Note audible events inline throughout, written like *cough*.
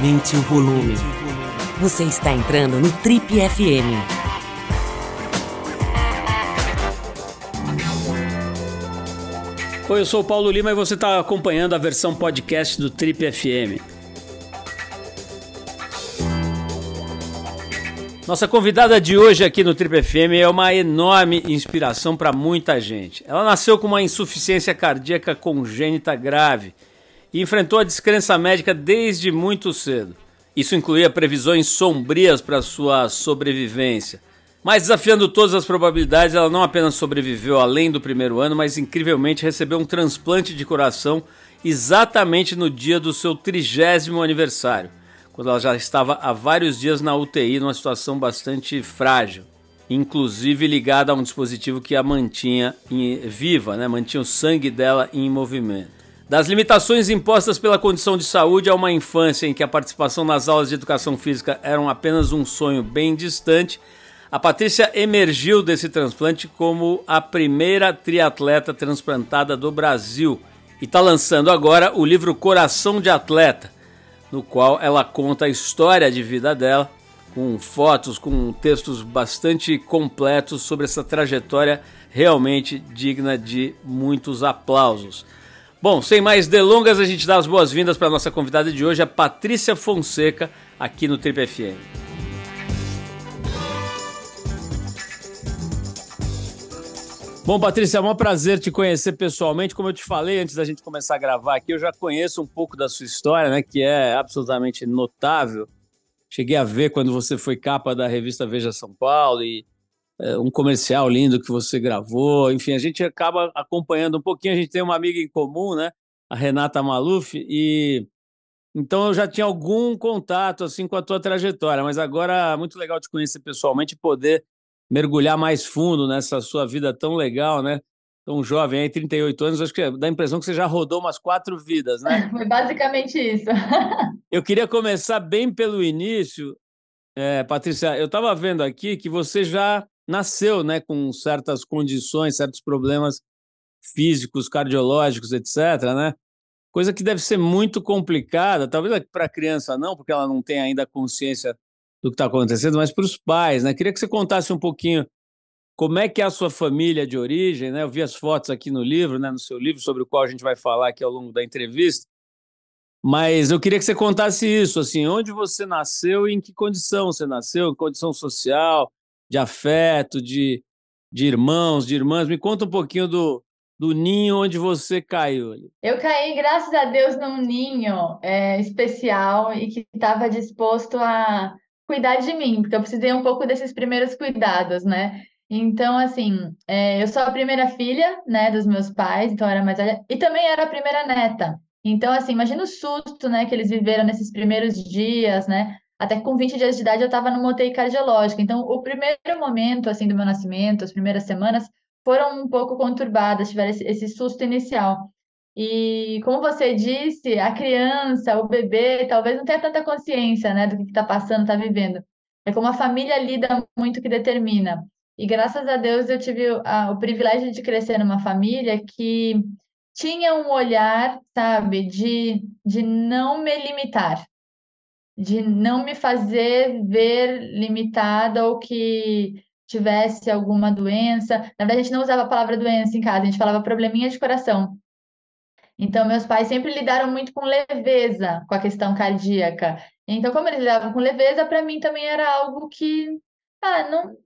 Aumente o volume. Você está entrando no Trip FM. Oi, eu sou o Paulo Lima e você está acompanhando a versão podcast do Trip FM. Nossa convidada de hoje aqui no Trip FM é uma enorme inspiração para muita gente. Ela nasceu com uma insuficiência cardíaca congênita grave e enfrentou a descrença médica desde muito cedo. Isso incluía previsões sombrias para sua sobrevivência. Mas desafiando todas as probabilidades, ela não apenas sobreviveu além do primeiro ano, mas incrivelmente recebeu um transplante de coração exatamente no dia do seu trigésimo aniversário, quando ela já estava há vários dias na UTI, numa situação bastante frágil, inclusive ligada a um dispositivo que a mantinha viva, né? mantinha o sangue dela em movimento. Das limitações impostas pela condição de saúde a uma infância em que a participação nas aulas de educação física eram apenas um sonho bem distante, a Patrícia emergiu desse transplante como a primeira triatleta transplantada do Brasil e está lançando agora o livro Coração de Atleta, no qual ela conta a história de vida dela, com fotos, com textos bastante completos sobre essa trajetória realmente digna de muitos aplausos. Bom, sem mais delongas, a gente dá as boas-vindas para a nossa convidada de hoje, a Patrícia Fonseca, aqui no Trip FM. Bom, Patrícia, é um prazer te conhecer pessoalmente. Como eu te falei antes da gente começar a gravar aqui, eu já conheço um pouco da sua história, né, que é absolutamente notável. Cheguei a ver quando você foi capa da revista Veja São Paulo e um comercial lindo que você gravou. Enfim, a gente acaba acompanhando um pouquinho. A gente tem uma amiga em comum, né? A Renata Maluf, e então eu já tinha algum contato assim com a tua trajetória, mas agora é muito legal te conhecer pessoalmente e poder mergulhar mais fundo nessa sua vida tão legal, né? Tão jovem, aí 38 anos, acho que dá a impressão que você já rodou umas quatro vidas, né? *laughs* Foi basicamente isso. *laughs* eu queria começar bem pelo início. É, Patrícia, eu estava vendo aqui que você já nasceu né, com certas condições, certos problemas físicos, cardiológicos, etc. Né? Coisa que deve ser muito complicada, talvez para a criança não, porque ela não tem ainda consciência do que está acontecendo, mas para os pais. Né? Queria que você contasse um pouquinho como é que é a sua família de origem. Né? Eu vi as fotos aqui no livro, né, no seu livro, sobre o qual a gente vai falar aqui ao longo da entrevista. Mas eu queria que você contasse isso, assim, onde você nasceu e em que condição você nasceu, condição social, de afeto, de, de irmãos, de irmãs. Me conta um pouquinho do, do ninho onde você caiu. Eu caí, graças a Deus, num ninho é, especial e que estava disposto a cuidar de mim, porque eu precisei um pouco desses primeiros cuidados, né? Então, assim, é, eu sou a primeira filha, né, dos meus pais, então era mais velha, e também era a primeira neta. Então, assim, imagina o susto, né, que eles viveram nesses primeiros dias, né? Até com 20 dias de idade eu estava numa UTI cardiológica. Então, o primeiro momento, assim, do meu nascimento, as primeiras semanas, foram um pouco conturbadas, tiveram esse, esse susto inicial. E, como você disse, a criança, o bebê, talvez não tenha tanta consciência, né, do que está passando, está vivendo. É como a família lida muito que determina. E, graças a Deus, eu tive a, o privilégio de crescer numa família que tinha um olhar, sabe, de, de não me limitar de não me fazer ver limitada ou que tivesse alguma doença. Na verdade, a gente não usava a palavra doença em casa, a gente falava probleminha de coração. Então, meus pais sempre lidaram muito com leveza com a questão cardíaca. Então, como eles lidavam com leveza, para mim também era algo que, ah, não,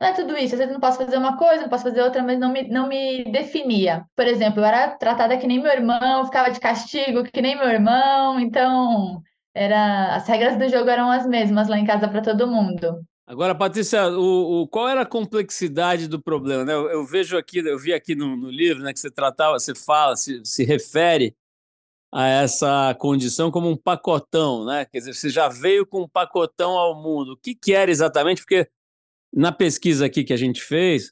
não é tudo isso. Às vezes não posso fazer uma coisa, não posso fazer outra, mas não me, não me definia. Por exemplo, eu era tratada que nem meu irmão, ficava de castigo que nem meu irmão, então era as regras do jogo eram as mesmas lá em casa para todo mundo. Agora, Patrícia, o, o, qual era a complexidade do problema? Né? Eu, eu, vejo aqui, eu vi aqui no, no, livro né, que você tratava, você fala, se, se refere a essa condição como um pacotão, né? Quer dizer, você já veio com um pacotão ao mundo. O que, que era exatamente? Porque na pesquisa aqui que a gente fez,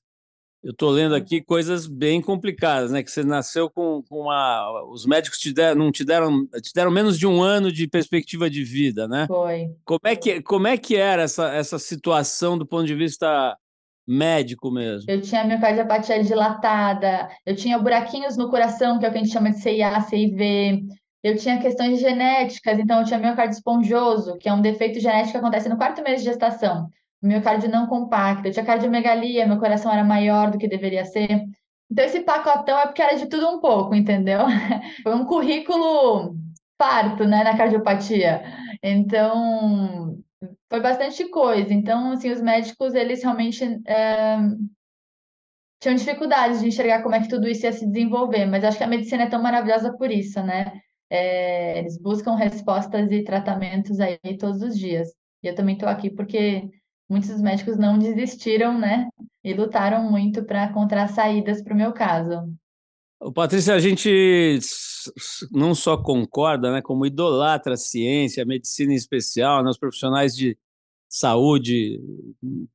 eu estou lendo aqui coisas bem complicadas, né? Que você nasceu com, com uma. Os médicos te deram, não te deram, te deram menos de um ano de perspectiva de vida, né? Foi. Como é que, como é que era essa, essa situação do ponto de vista médico mesmo? Eu tinha miocardiopatia dilatada, eu tinha buraquinhos no coração, que é o que a gente chama de CIA, CIV. eu tinha questões genéticas, então eu tinha miocárdio esponjoso, que é um defeito genético que acontece no quarto mês de gestação. Miocárdio não compacto, eu tinha cardiomegalia, meu coração era maior do que deveria ser. Então, esse pacotão é porque era de tudo um pouco, entendeu? *laughs* Foi um currículo farto, né, na cardiopatia. Então, foi bastante coisa. Então, assim, os médicos, eles realmente é, tinham dificuldades de enxergar como é que tudo isso ia se desenvolver, mas acho que a medicina é tão maravilhosa por isso, né? É, eles buscam respostas e tratamentos aí todos os dias. E eu também estou aqui porque muitos médicos não desistiram, né? E lutaram muito para encontrar saídas para o meu caso. Patrícia, a gente não só concorda, né, como idolatra a ciência, a medicina em especial, né, os profissionais de saúde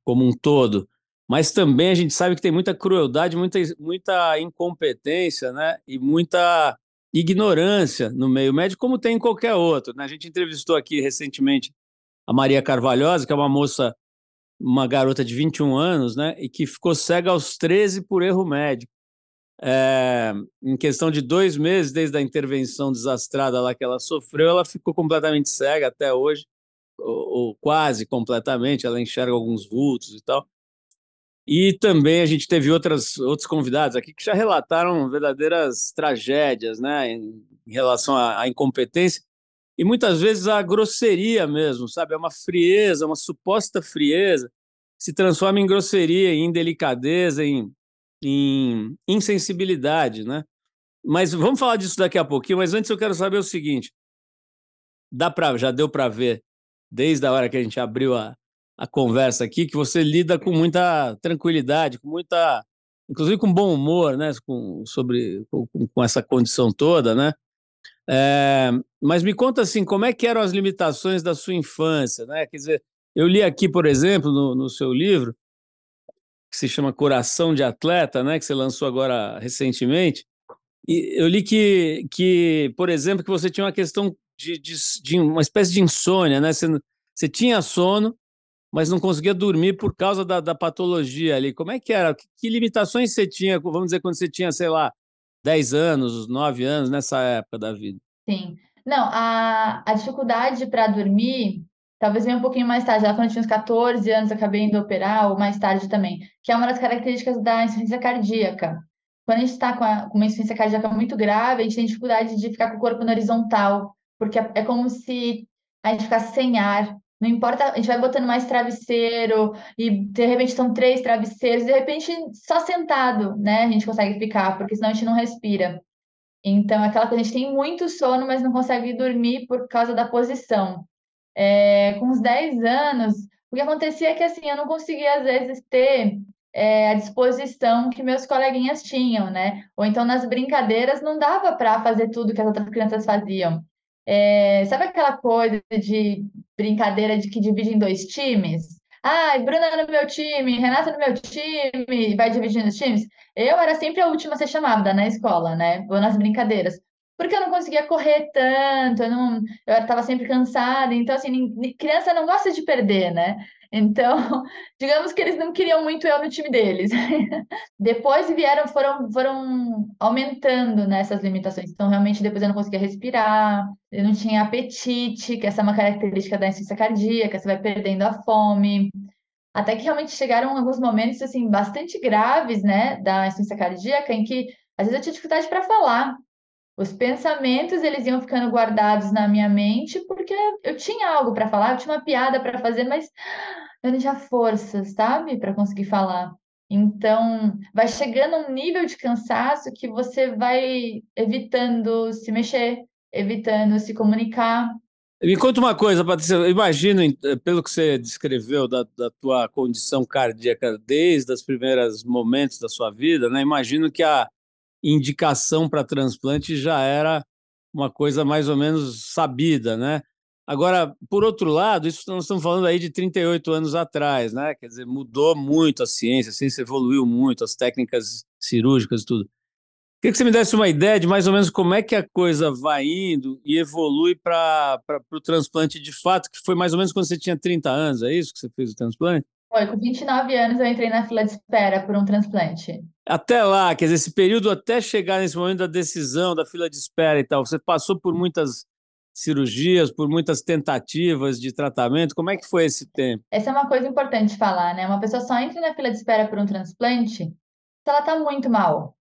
como um todo, mas também a gente sabe que tem muita crueldade, muita, muita incompetência né, e muita ignorância no meio médico, como tem em qualquer outro. Né? A gente entrevistou aqui recentemente a Maria Carvalhosa, que é uma moça, uma garota de 21 anos, né, e que ficou cega aos 13 por erro médico. É, em questão de dois meses, desde a intervenção desastrada lá que ela sofreu, ela ficou completamente cega até hoje, ou, ou quase completamente, ela enxerga alguns vultos e tal. E também a gente teve outras, outros convidados aqui que já relataram verdadeiras tragédias né, em, em relação à, à, incompetência e muitas vezes a grosseria mesmo, sabe? É uma frieza, uma suposta frieza, se transforma em grosseria, em delicadeza, em, em insensibilidade. Né? Mas vamos falar disso daqui a pouquinho, mas antes eu quero saber o seguinte: dá pra, já deu para ver, desde a hora que a gente abriu a, a conversa aqui, que você lida com muita tranquilidade, com muita, inclusive com bom humor, né, com, sobre, com, com essa condição toda, né? É, mas me conta assim, como é que eram as limitações da sua infância, né? Quer dizer, eu li aqui, por exemplo, no, no seu livro, que se chama Coração de Atleta, né, que você lançou agora recentemente, e eu li que, que por exemplo, que você tinha uma questão de, de, de uma espécie de insônia, né? Você, você tinha sono, mas não conseguia dormir por causa da, da patologia ali. Como é que era? Que, que, limitações você tinha, vamos dizer, quando você tinha, sei lá, 10 anos, 9 anos, nessa época da vida? Sim. Não, a, a dificuldade para dormir talvez venha um pouquinho mais tarde. Ela, quando eu tinha uns 14 anos, acabei indo operar, ou mais tarde também, que é uma das características da insuficiência cardíaca. Quando a gente está com, com, uma insuficiência cardíaca muito grave, a gente tem dificuldade de ficar com o corpo no horizontal, porque é, é como se a gente ficasse sem ar. Não importa, a gente vai botando mais travesseiro e de repente estão três travesseiros, de repente só sentado, né? A gente consegue ficar, porque senão a gente não respira. Então, é aquela coisa, a gente tem muito sono, mas não consegue dormir por causa da posição. É, com uns 10 anos, o que acontecia é que assim, eu não conseguia, às vezes, ter é, a disposição que meus coleguinhas tinham, né? Ou então nas brincadeiras não dava para fazer tudo que as outras crianças faziam. É, sabe aquela coisa de brincadeira de que divide em dois times? Ah, Bruna no meu time, Renata no meu time, vai dividindo os times. Eu era sempre a última a ser chamada na escola, né? Vou nas brincadeiras. Porque eu não conseguia correr tanto, eu não, eu estava sempre cansada. Então, assim, criança não gosta de perder, né? Então, *laughs* digamos que eles não queriam muito eu no time deles. *laughs* depois vieram, foram, foram aumentando né, limitações. Então, realmente, depois eu não conseguia respirar, eu não tinha apetite, que essa é uma característica da insuficiência cardíaca, você vai perdendo a fome. Até que realmente chegaram alguns momentos, assim, bastante graves, né, da insuficiência cardíaca, em que, às vezes, eu tinha dificuldade para falar. Os pensamentos eles iam ficando guardados na minha mente porque eu tinha algo para falar, eu tinha uma piada para fazer, mas eu não tinha força, sabe, para conseguir falar. Então, vai chegando um nível de cansaço que você vai evitando se mexer, evitando se comunicar. Me conta uma coisa, Patrícia. Eu imagino, pelo que você descreveu da, da tua condição cardíaca desde os primeiros momentos da sua vida, né? Imagino que a, indicação para transplante já era uma coisa mais ou menos sabida, né? Agora, por outro lado, isso nós estamos falando aí de 38 anos atrás, né? Quer dizer, mudou muito a ciência, a ciência evoluiu muito, as técnicas cirúrgicas e tudo. Queria que você me desse uma ideia de mais ou menos como é que a coisa vai indo e evolui para o transplante de fato, que foi mais ou menos quando você tinha 30 anos, é isso que você fez o transplante? Foi, com 29 anos eu entrei na fila de espera por um transplante. Até lá, quer dizer, esse período até chegar nesse momento da decisão, da fila de espera e tal, você passou por muitas cirurgias, por muitas tentativas de tratamento. Como é que foi esse tempo? Essa é uma coisa importante falar, né? Uma pessoa só entra na fila de espera por um transplante se ela está muito mal.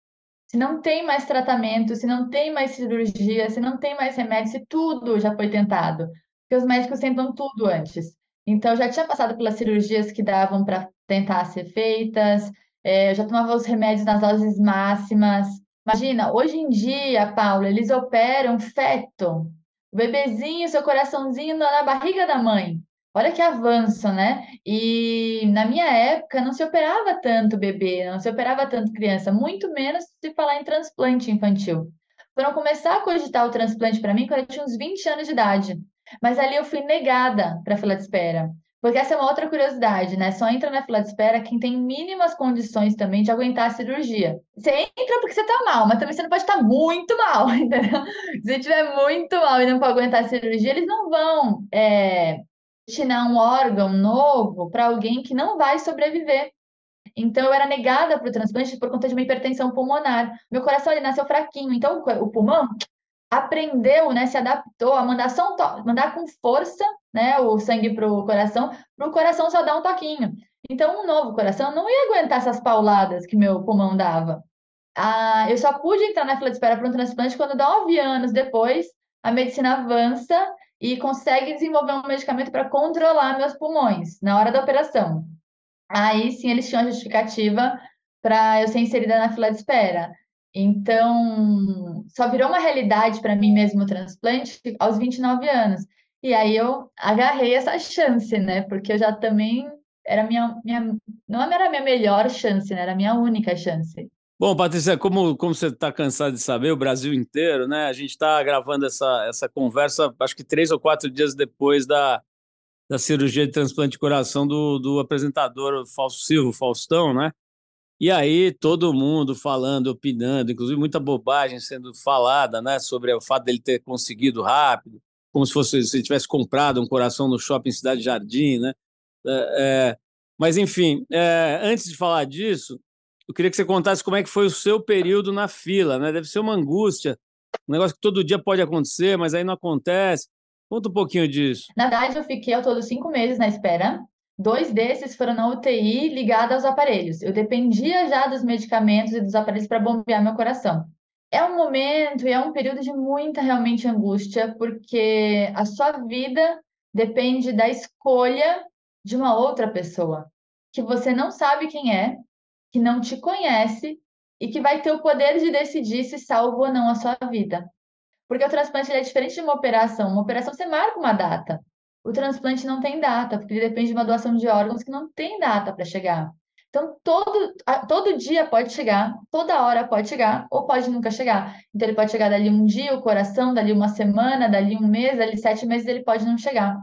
Se não tem mais tratamento, se não tem mais cirurgia, se não tem mais remédio, se tudo já foi tentado. Porque os médicos tentam tudo antes. Então, já tinha passado pelas cirurgias que davam para tentar ser feitas, é, eu já tomava os remédios nas doses máximas. Imagina, hoje em dia, Paula, eles operam feto o bebezinho, seu coraçãozinho na barriga da mãe. Olha que avanço, né? E na minha época não se operava tanto bebê, não se operava tanto criança, muito menos se falar em transplante infantil. Foram começar a cogitar o transplante para mim quando eu tinha uns 20 anos de idade. Mas ali eu fui negada para a fila de espera. Porque essa é uma outra curiosidade, né? Só entra na fila de espera quem tem mínimas condições também de aguentar a cirurgia. Você entra porque você tá mal, mas também você não pode estar muito mal, *laughs* entendeu? Se estiver muito mal e não pode aguentar a cirurgia, eles não vão é, destinar um órgão novo para alguém que não vai sobreviver. Então, eu era negada para o transplante por conta de uma hipertensão pulmonar. Meu coração ele nasceu fraquinho, então o pulmão aprendeu, né, se adaptou a mandar, só um mandar com força né, o sangue para o coração, para o coração só dar um toquinho. Então, um novo coração não ia aguentar essas pauladas que meu pulmão dava. Ah, eu só pude entrar na fila de espera para um transplante quando, nove anos depois, a medicina avança e consegue desenvolver um medicamento para controlar meus pulmões na hora da operação. Aí sim eles tinham a justificativa para eu ser inserida na fila de espera. Então, só virou uma realidade para mim mesmo o transplante aos 29 anos. E aí eu agarrei essa chance, né? Porque eu já também era minha, minha não era minha melhor chance, né? Era a minha única chance. Bom, Patrícia, como, como você está cansado de saber, o Brasil inteiro, né? A gente está gravando essa, essa conversa, acho que três ou quatro dias depois da, da cirurgia de transplante de coração do, do apresentador Fausto Silva, Faustão, né? E aí todo mundo falando, opinando, inclusive muita bobagem sendo falada, né, sobre o fato dele ter conseguido rápido, como se fosse se ele tivesse comprado um coração no shopping Cidade Jardim, né? É, é, mas enfim, é, antes de falar disso, eu queria que você contasse como é que foi o seu período na fila, né? Deve ser uma angústia, um negócio que todo dia pode acontecer, mas aí não acontece. Conta um pouquinho disso. Na verdade, eu fiquei ao todo cinco meses na espera Dois desses foram na UTI ligada aos aparelhos. Eu dependia já dos medicamentos e dos aparelhos para bombear meu coração. É um momento e é um período de muita realmente angústia, porque a sua vida depende da escolha de uma outra pessoa, que você não sabe quem é, que não te conhece e que vai ter o poder de decidir se salva ou não a sua vida. Porque o transplante é diferente de uma operação. Uma operação você marca uma data. O transplante não tem data, porque ele depende de uma doação de órgãos que não tem data para chegar. Então, todo, todo dia pode chegar, toda hora pode chegar, ou pode nunca chegar. Então, ele pode chegar dali um dia, o coração, dali uma semana, dali um mês, dali sete meses, ele pode não chegar.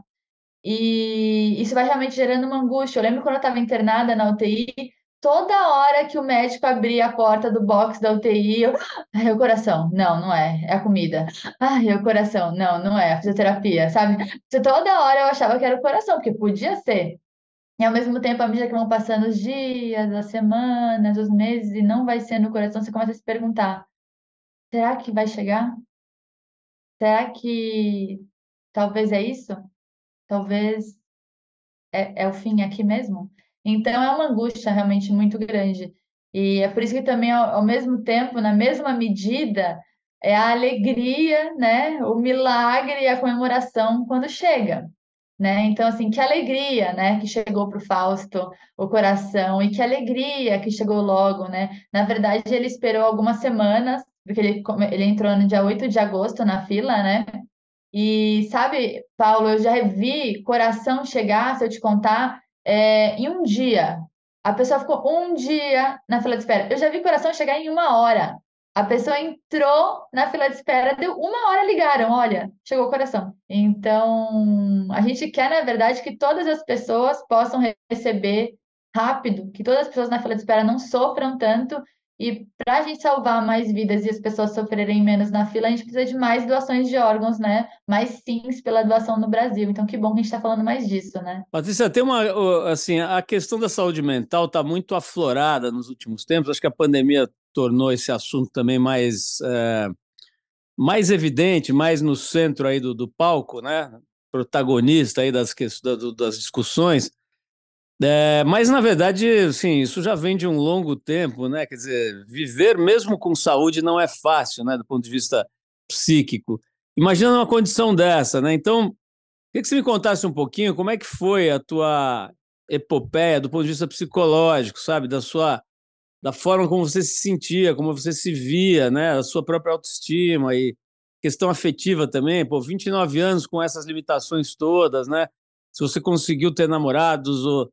E isso vai realmente gerando uma angústia. Eu lembro quando eu estava internada na UTI, toda hora que o médico abria a porta do box da UTI, eu, ai, o coração, não, não é, é a comida. Ai, o coração, não, não é, a fisioterapia, sabe? Toda hora eu achava que era o coração, porque podia ser. E ao mesmo tempo, à medida que vão passando os dias, as semanas, os meses, e não vai ser no coração, você começa a se perguntar: será que vai chegar? Será que talvez é isso? Talvez é, é o fim aqui mesmo? Então é uma angústia realmente muito grande. E é por isso que também, ao, ao mesmo tempo, na mesma medida, é a alegria, né? O milagre e a comemoração quando chega. Né? Então, assim, que alegria, né, que chegou para o Fausto o coração, e que alegria que chegou logo, né? Na verdade, ele esperou algumas semanas, porque ele, ele entrou no dia 8 de agosto na fila, né? E sabe, Paulo, eu já vi coração chegar, se eu te contar, é, em um dia. A pessoa ficou um dia na fila de espera. Eu já vi coração chegar em uma hora. A pessoa entrou na fila de espera, deu uma hora, ligaram, olha, chegou o coração. Então, a gente quer, na verdade, que todas as pessoas possam receber rápido, que todas as pessoas na fila de espera não sofram tanto E para a gente salvar mais vidas e as pessoas sofrerem menos na fila, a gente precisa de mais doações de órgãos, né? Mais sims pela doação no Brasil. Então, que bom que a gente está falando mais disso, né? Patrícia, tem uma. Assim, a questão da saúde mental está muito aflorada nos últimos tempos. Acho que a pandemia tornou esse assunto também mais. É, mais evidente, mais no centro aí do, do palco, né? Protagonista aí das, das discussões. É, mas, na verdade, sim, isso já vem de um longo tempo, né? Quer dizer, viver mesmo com saúde não é fácil, né? Do ponto de vista psíquico. Imagina uma condição dessa, né? Então, queria que você me contasse um pouquinho como é que foi a tua epopeia do ponto de vista psicológico, sabe? Da sua da forma como você se sentia, como você se via, né? A sua própria autoestima e questão afetiva também. Pô, 29 anos com essas limitações todas, né? Se você conseguiu ter namorados ou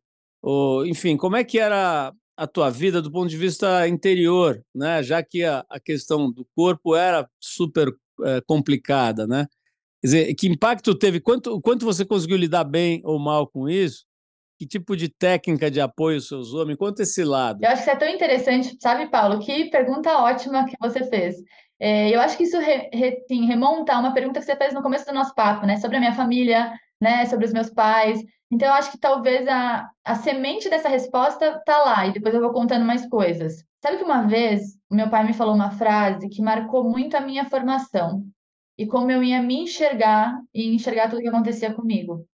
enfim, como é que era a tua vida do ponto de vista interior, né? Já que a, a questão do corpo era super é, complicada, né? Quer dizer, que impacto teve? Quanto, quanto você conseguiu lidar bem ou mal com isso? Que tipo de técnica de apoio você usou? Me conta esse lado. Eu acho que é tão interessante, sabe, Paulo? Que pergunta ótima que você fez. É, eu acho que isso re, re, sim, remonta a uma pergunta que você fez no começo do nosso papo, né? Sobre a minha família, né? Sobre os meus pais. Então, eu acho que talvez a, a semente dessa resposta tá lá, e depois eu vou contando mais coisas. Sabe que uma vez meu pai me falou uma frase que marcou muito a minha formação e como eu ia me enxergar e enxergar tudo que acontecia comigo.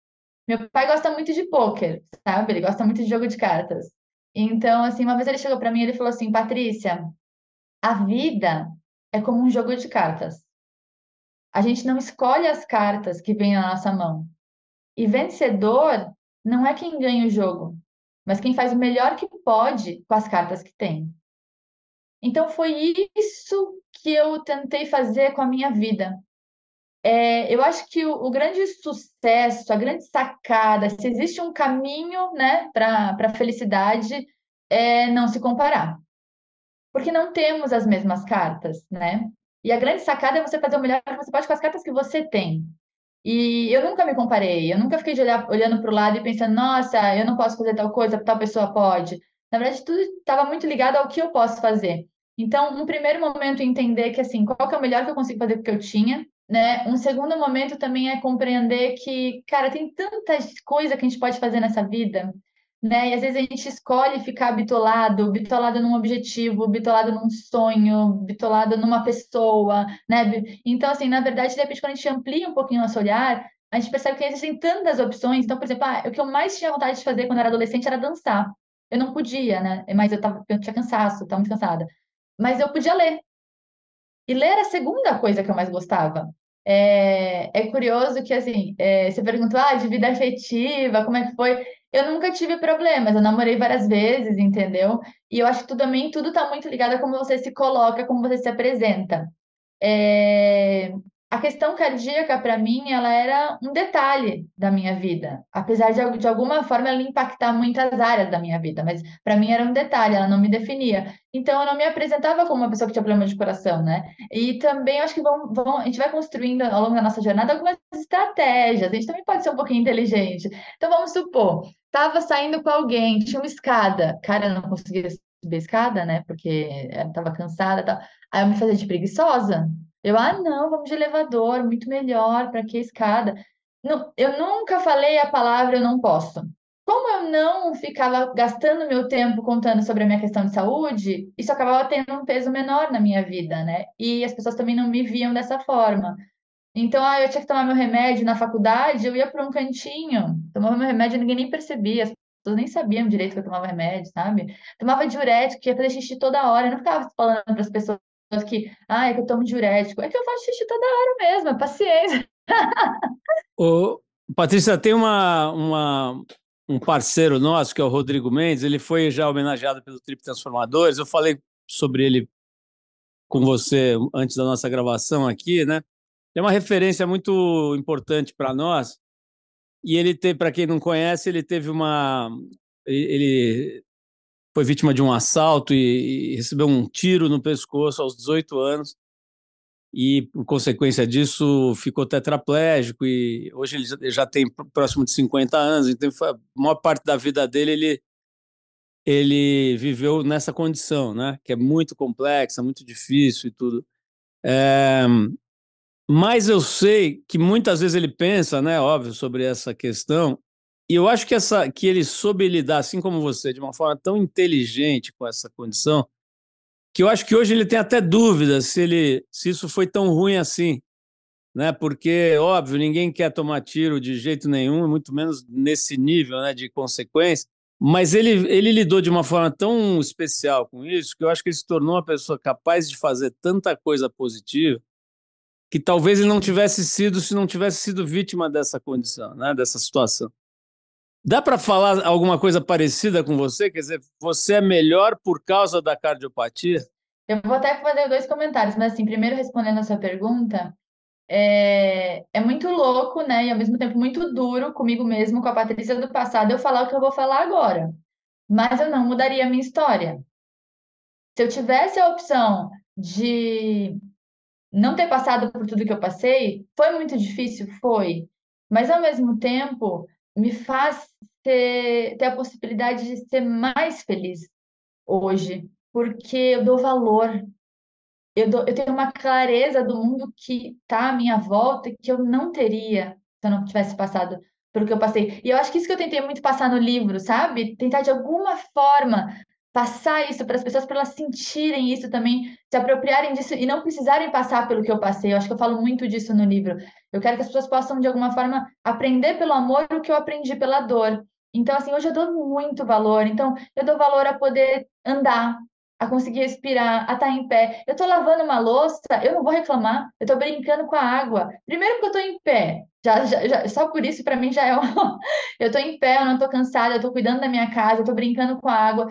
Meu pai gosta muito de pôquer, sabe? Ele gosta muito de jogo de cartas. Então, assim, uma vez ele chegou para mim e ele falou assim: Patrícia, a vida é como um jogo de cartas. A gente não escolhe as cartas que vêm na nossa mão. E vencedor não é quem ganha o jogo, mas quem faz o melhor que pode com as cartas que tem. Então foi isso que eu tentei fazer com a minha vida. É, eu acho que o, o, grande sucesso, a grande sacada, se existe um caminho né, para a felicidade, é não se comparar. Porque não temos as mesmas cartas, né? E a grande sacada é você fazer o melhor que você pode com as cartas que você tem. E eu nunca me comparei, eu nunca fiquei olhar, olhando para o lado e pensando, nossa, eu não posso fazer tal coisa, tal pessoa pode. Na verdade, tudo estava muito ligado ao que eu posso fazer. Então, um primeiro momento entender que assim, qual que é o melhor que eu consigo fazer que eu tinha, né? Um segundo momento também é compreender que, cara, tem tantas coisas que a gente pode fazer nessa vida né? E às vezes a gente escolhe ficar bitolado, bitolado num objetivo, bitolado num sonho, bitolado numa pessoa, né? Então, assim, na verdade, de repente, quando a gente amplia um pouquinho nosso olhar, a gente percebe que existem tantas opções. Então, por exemplo, ah, o que eu mais tinha vontade de fazer quando era adolescente era dançar. Eu não podia, né? Mas eu, tava, eu tinha cansaço, estava muito cansada. Mas eu podia ler. E ler era a segunda coisa que eu mais gostava. É, é curioso que, assim, é, você perguntou, ah, de vida afetiva, como é que foi? Eu nunca tive problemas, eu namorei várias vezes, entendeu? E eu acho que tudo, também tudo está muito ligado a como você se coloca, como você se apresenta. É a questão cardíaca, para mim, ela era um detalhe da minha vida. Apesar de, de alguma forma, ela impactar muitas áreas da minha vida, mas para mim era um detalhe, ela não me definia. Então, eu não me apresentava como uma pessoa que tinha problema de coração, né? E também acho que vão, vão, a gente vai construindo ao longo da nossa jornada algumas estratégias. A gente também pode ser um pouquinho inteligente. Então, vamos supor, estava saindo com alguém, tinha uma escada. Cara, eu não conseguia subir a escada, né? Porque estava cansada e tal. Aí eu me fazia de preguiçosa. Eu, ah, não, vamos de elevador, muito melhor, para que escada? Não, eu nunca falei a palavra eu não posso. Como eu não ficava gastando meu tempo contando sobre a minha questão de saúde, isso acabava tendo um peso menor na minha vida, né? E as pessoas também não me viam dessa forma. Então, ah, eu tinha que tomar meu remédio na faculdade, eu ia para um cantinho, tomava meu remédio, ninguém nem percebia, as pessoas nem sabiam direito que eu tomava remédio, sabe? Tomava diurético, ia fazer xixi toda hora, eu não ficava falando para as pessoas que, ah, é que eu tomo diurético. É que eu faço xixi toda hora mesmo, é paciência. Ô, Patrícia, tem uma, uma, um parceiro nosso, que é o Rodrigo Mendes, ele foi já homenageado pelo Trip Transformadores. Eu falei sobre ele com você antes da nossa gravação aqui, né? É uma referência muito importante para nós. E ele teve, para quem não conhece, ele teve uma. Ele foi vítima de um assalto e, e recebeu um tiro no pescoço aos 18 anos e, por consequência disso, ficou tetraplégico e hoje ele já, tem próximo de 50 anos, então a maior parte da vida dele ele ele viveu nessa condição, né? Que é muito complexa, muito difícil e tudo. É, mas eu sei que muitas vezes ele pensa, né, óbvio, sobre essa questão, e eu acho que, essa, que ele soube lidar, assim como você, de uma forma tão inteligente com essa condição, que eu acho que hoje ele tem até dúvidas se, ele, se isso foi tão ruim assim. Né? Porque, óbvio, ninguém quer tomar tiro de jeito nenhum, muito menos nesse nível né, de consequência. Mas ele, ele lidou de uma forma tão especial com isso que eu acho que ele se tornou uma pessoa capaz de fazer tanta coisa positiva que talvez ele não tivesse sido se não tivesse sido vítima dessa condição, né, dessa situação. Dá para falar alguma coisa parecida com você? Quer dizer, você é melhor por causa da cardiopatia? Eu vou até fazer dois comentários, mas assim, primeiro respondendo a sua pergunta, é, é muito louco, né? E ao mesmo tempo muito duro comigo mesmo, com a Patrícia do passado, eu falar o que eu vou falar agora. Mas eu não mudaria a minha história. Se eu tivesse a opção de não ter passado por tudo que eu passei, foi muito difícil? Foi. Mas ao mesmo tempo, me faz ter, ter a possibilidade de ser mais feliz hoje, porque eu dou valor. Eu, dou, eu tenho uma clareza do mundo que está à minha volta que eu não teria se eu não tivesse passado pelo que eu passei. E eu acho que isso que eu tentei muito passar no livro, sabe? Tentar de alguma forma passar isso para as pessoas, para elas sentirem isso também, se apropriarem disso e não precisarem passar pelo que eu passei. Eu acho que eu falo muito disso no livro. Eu quero que as pessoas possam, de alguma forma, aprender pelo amor o que eu aprendi pela dor. Então, assim, hoje eu dou muito valor. Então, eu dou valor a poder andar, a conseguir respirar, a estar tá em pé. Eu estou lavando uma louça, eu não vou reclamar. Eu estou brincando com a água. Primeiro porque eu estou em pé. Já, já, já, só por isso, para mim, já é um... *laughs* Eu estou em pé, eu não estou cansada, eu estou cuidando da minha casa, eu estou brincando com a água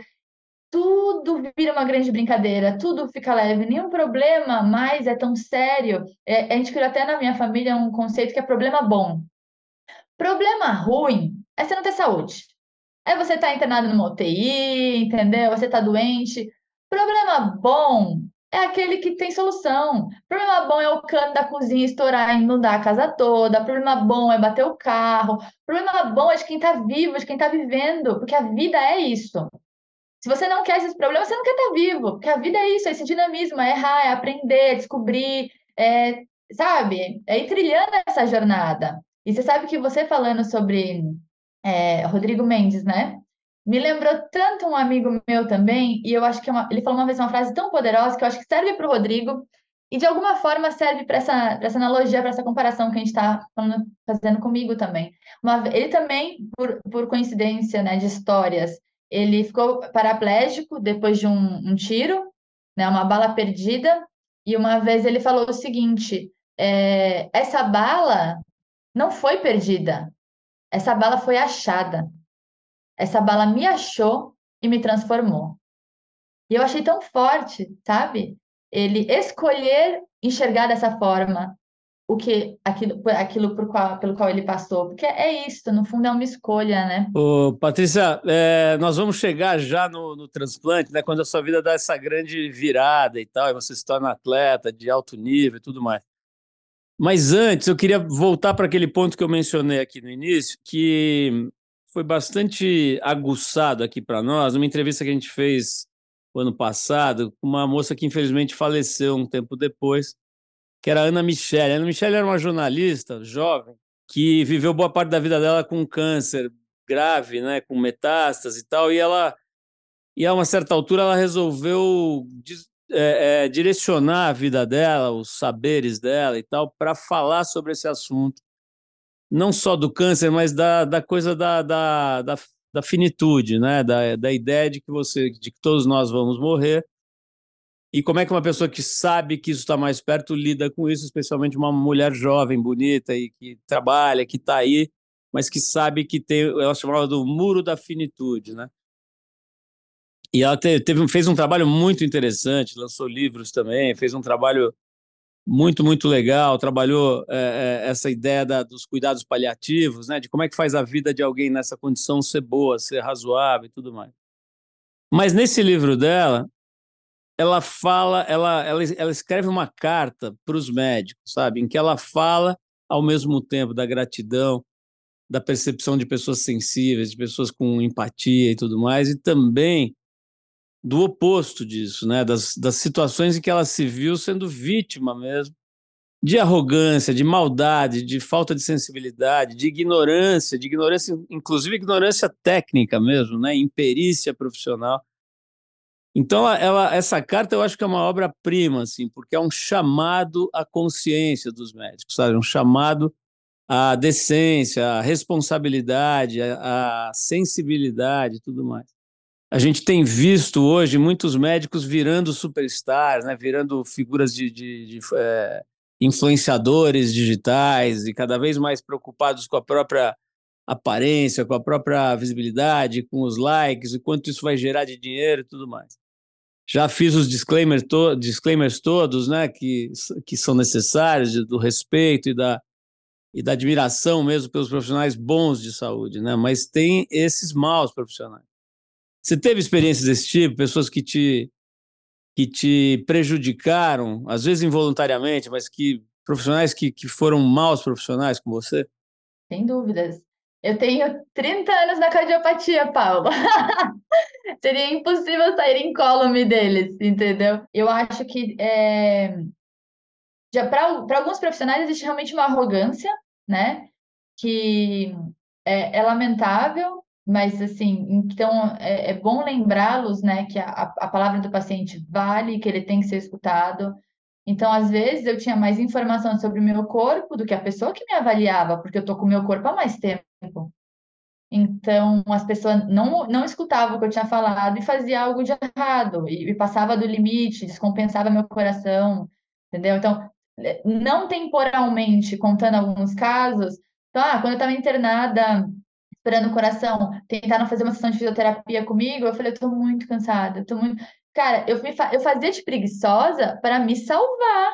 tudo vira uma grande brincadeira, tudo fica leve, nenhum problema mais é tão sério. É, a gente criou até na minha família um conceito que é problema bom. Problema ruim é você não ter saúde. É você estar tá internado numa UTI, entendeu? Você está doente. Problema bom é aquele que tem solução. Problema bom é o cano da cozinha estourar e inundar a casa toda. Problema bom é bater o carro. Problema bom é de quem está vivo, de quem está vivendo, porque a vida é isso. Se você não quer esses problemas, você não quer estar vivo, porque a vida é isso, é esse dinamismo, é errar, é aprender, é descobrir, é, sabe? É ir trilhando essa jornada. E você sabe que você falando sobre é, Rodrigo Mendes, né? Me lembrou tanto um amigo meu também, e eu acho que é uma, ele falou uma vez uma frase tão poderosa que eu acho que serve para o Rodrigo, e de alguma forma serve para essa, essa analogia, para essa comparação que a gente está fazendo comigo também. Uma, ele também, por, por coincidência né, de histórias, ele ficou paraplégico depois de um, um tiro, né, uma bala perdida, e uma vez ele falou o seguinte: é, essa bala não foi perdida, essa bala foi achada. Essa bala me achou e me transformou. E eu achei tão forte, sabe? Ele escolher enxergar dessa forma, o que aquilo, aquilo por qual, pelo qual ele passou, porque é isso, no fundo é uma escolha, né? Ô, Patrícia, é, nós vamos chegar já no, no, transplante, né? Quando a sua vida dá essa grande virada e tal, e você se torna atleta de alto nível e tudo mais. Mas antes, eu queria voltar para aquele ponto que eu mencionei aqui no início, que foi bastante aguçado aqui para nós, numa entrevista que a gente fez o ano passado, com uma moça que infelizmente faleceu um tempo depois que era Ana Michele. A Ana Michele era uma jornalista jovem que viveu boa parte da vida dela com câncer grave, né, com metástase e tal, e ela, e a uma certa altura, ela resolveu é, é, direcionar a vida dela, os saberes dela e tal, para falar sobre esse assunto, não só do câncer, mas da, da coisa da, da, da, da finitude, né, da, da ideia de que você, de que todos nós vamos morrer. E como é que uma pessoa que sabe que isso está mais perto lida com isso, especialmente uma mulher jovem, bonita e que trabalha, que está aí, mas que sabe que tem, ela chamava do muro da finitude, né? E ela teve, fez um trabalho muito interessante, lançou livros também, fez um trabalho muito, muito legal, trabalhou é, essa ideia da, dos cuidados paliativos, né? De como é que faz a vida de alguém nessa condição ser boa, ser razoável e tudo mais. Mas nesse livro dela, ela fala, ela, ela, ela escreve uma carta para os médicos, sabe, em que ela fala ao mesmo tempo da gratidão, da percepção de pessoas sensíveis, de pessoas com empatia e tudo mais, e também do oposto disso, né? das, das situações em que ela se viu sendo vítima mesmo de arrogância, de maldade, de falta de sensibilidade, de ignorância, de ignorância, inclusive ignorância técnica mesmo, né? imperícia profissional. Então, ela, essa carta eu acho que é uma obra-prima, assim, porque é um chamado à consciência dos médicos, sabe? Um chamado à decência, à responsabilidade, à, à sensibilidade e tudo mais. A gente tem visto hoje muitos médicos virando superstars, né? virando figuras de, de, de é, influenciadores digitais e cada vez mais preocupados com a própria aparência, com a própria visibilidade, com os likes, e quanto isso vai gerar de dinheiro e tudo mais já fiz os disclaimers, to disclaimers todos, né, que, que são necessários, do respeito e da, e da admiração mesmo pelos profissionais bons de saúde, né, mas tem esses maus profissionais. Você teve experiências desse tipo, pessoas que te, que te prejudicaram, às vezes involuntariamente, mas que profissionais que, que foram maus profissionais com você? Sem dúvidas. Eu tenho 30 anos na cardiopatia, Paulo. *laughs* Seria impossível sair incólume deles, entendeu? Eu acho que é... já para alguns profissionais existe realmente uma arrogância, né? Que é, é lamentável, mas assim, então é, é bom lembrá-los, né, que a, a palavra do paciente vale, que ele tem que ser escutado. Então, às vezes, eu tinha mais informação sobre o meu corpo do que a pessoa que me avaliava, porque eu tô com o meu corpo há mais tempo. Então, as pessoas não, não escutavam o que eu tinha falado e fazia algo de errado, e, e passava do limite, descompensava meu coração, entendeu? Então, não temporalmente, contando alguns casos, então, ah, quando eu estava internada, esperando o coração, tentaram fazer uma sessão de fisioterapia comigo, eu falei, eu tô muito cansada, eu tô muito... Cara, eu, me, eu fazia de preguiçosa para me salvar.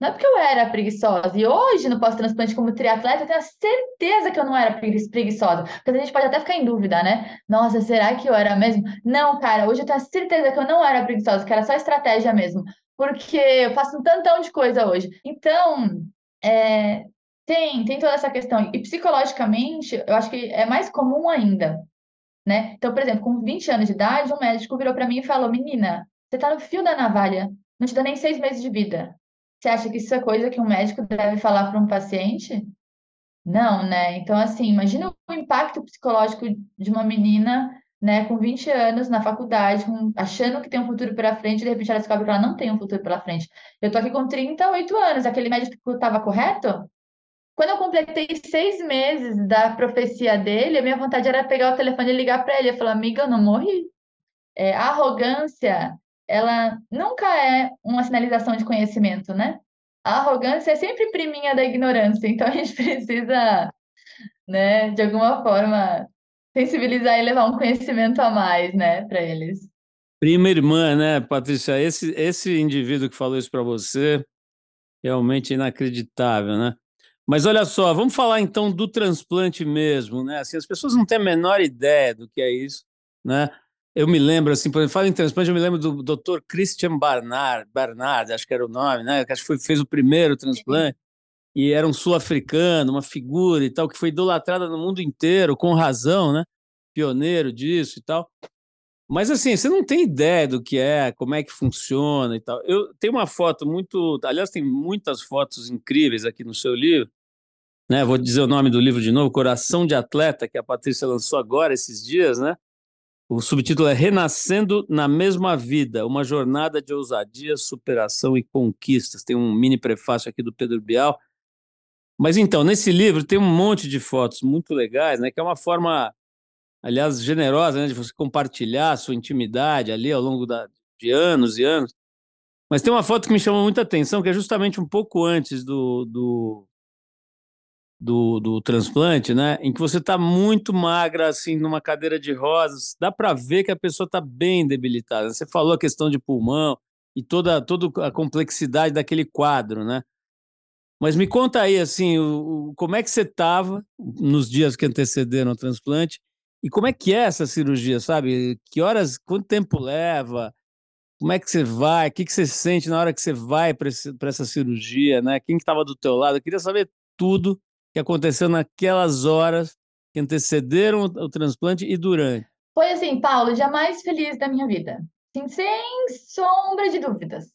Não é porque eu era preguiçosa. E hoje, no pós-transplante como triatleta, eu tenho certeza que eu não era preguiçosa. Porque a gente pode até ficar em dúvida, né? Nossa, será que eu era mesmo? Não, cara, hoje eu tenho certeza que eu não era preguiçosa, que era só estratégia mesmo. Porque eu faço um tantão de coisa hoje. Então, é, tem, tem toda essa questão. E psicologicamente, eu acho que é mais comum ainda. Né? Então, por exemplo, com 20 anos de idade, um médico virou para mim e falou: Menina, você tá no fio da navalha, não te dá nem seis meses de vida. Você acha que isso é coisa que um médico deve falar para um paciente? Não, né? Então, assim, imagina o impacto psicológico de uma menina, né, com 20 anos na faculdade, com, achando que tem um futuro pela frente, e de repente ela descobre que ela não tem um futuro pela frente. Eu tô aqui com 38 anos, aquele médico estava correto? Quando eu completei seis meses da profecia dele, a minha vontade era pegar o telefone e ligar para ele e falar: amiga, eu não morri. É, a arrogância ela nunca é uma sinalização de conhecimento, né? A arrogância é sempre priminha da ignorância, então a gente *laughs* precisa, né, de alguma forma, sensibilizar e levar um conhecimento a mais, né, para eles. Prima irmã, né, Patrícia? Esse, esse indivíduo que falou isso para você, realmente inacreditável, né? Mas olha só, vamos falar então do transplante mesmo, né? Assim, as pessoas não têm a menor ideia do que é isso, né? Eu me lembro, assim, por exemplo, fala em transplante, eu me lembro do Dr. Christian Barnard, Barnard, acho que era o nome, né? Acho que foi, fez o primeiro transplante. E era um sul-africano, uma figura e tal, que foi idolatrada no mundo inteiro, com razão, né? Pioneiro disso e tal. Mas assim, você não tem ideia do que é, como é que funciona e tal. Eu tenho uma foto muito. Aliás, tem muitas fotos incríveis aqui no seu livro. Né? Vou dizer o nome do livro de novo: Coração de Atleta, que a Patrícia lançou agora esses dias, né? O subtítulo é Renascendo na Mesma Vida, uma jornada de ousadia, superação e conquistas. Tem um mini prefácio aqui do Pedro Bial. Mas então, nesse livro tem um monte de fotos muito legais, né? Que é uma forma, aliás, generosa, né? De você compartilhar a sua intimidade ali ao longo da, de anos e anos. Mas tem uma foto que me chamou muita atenção, que é justamente um pouco antes do, do do, do transplante, né? Em que você está muito magra, assim, numa cadeira de rosas, dá para ver que a pessoa está bem debilitada. Você falou a questão de pulmão e toda, toda a complexidade daquele quadro, né? Mas me conta aí, assim, o, o como é que você estava nos dias que antecederam o transplante e como é que é essa cirurgia, sabe? Que horas, quanto tempo leva? Como é que você vai? O que, que você sente na hora que você vai para essa cirurgia, né? Quem estava que do teu lado? Eu queria saber tudo que aconteceu naquelas horas que antecederam o transplante e durante? Foi assim, Paulo, o dia mais feliz da minha vida. Assim, sem sombra de dúvidas.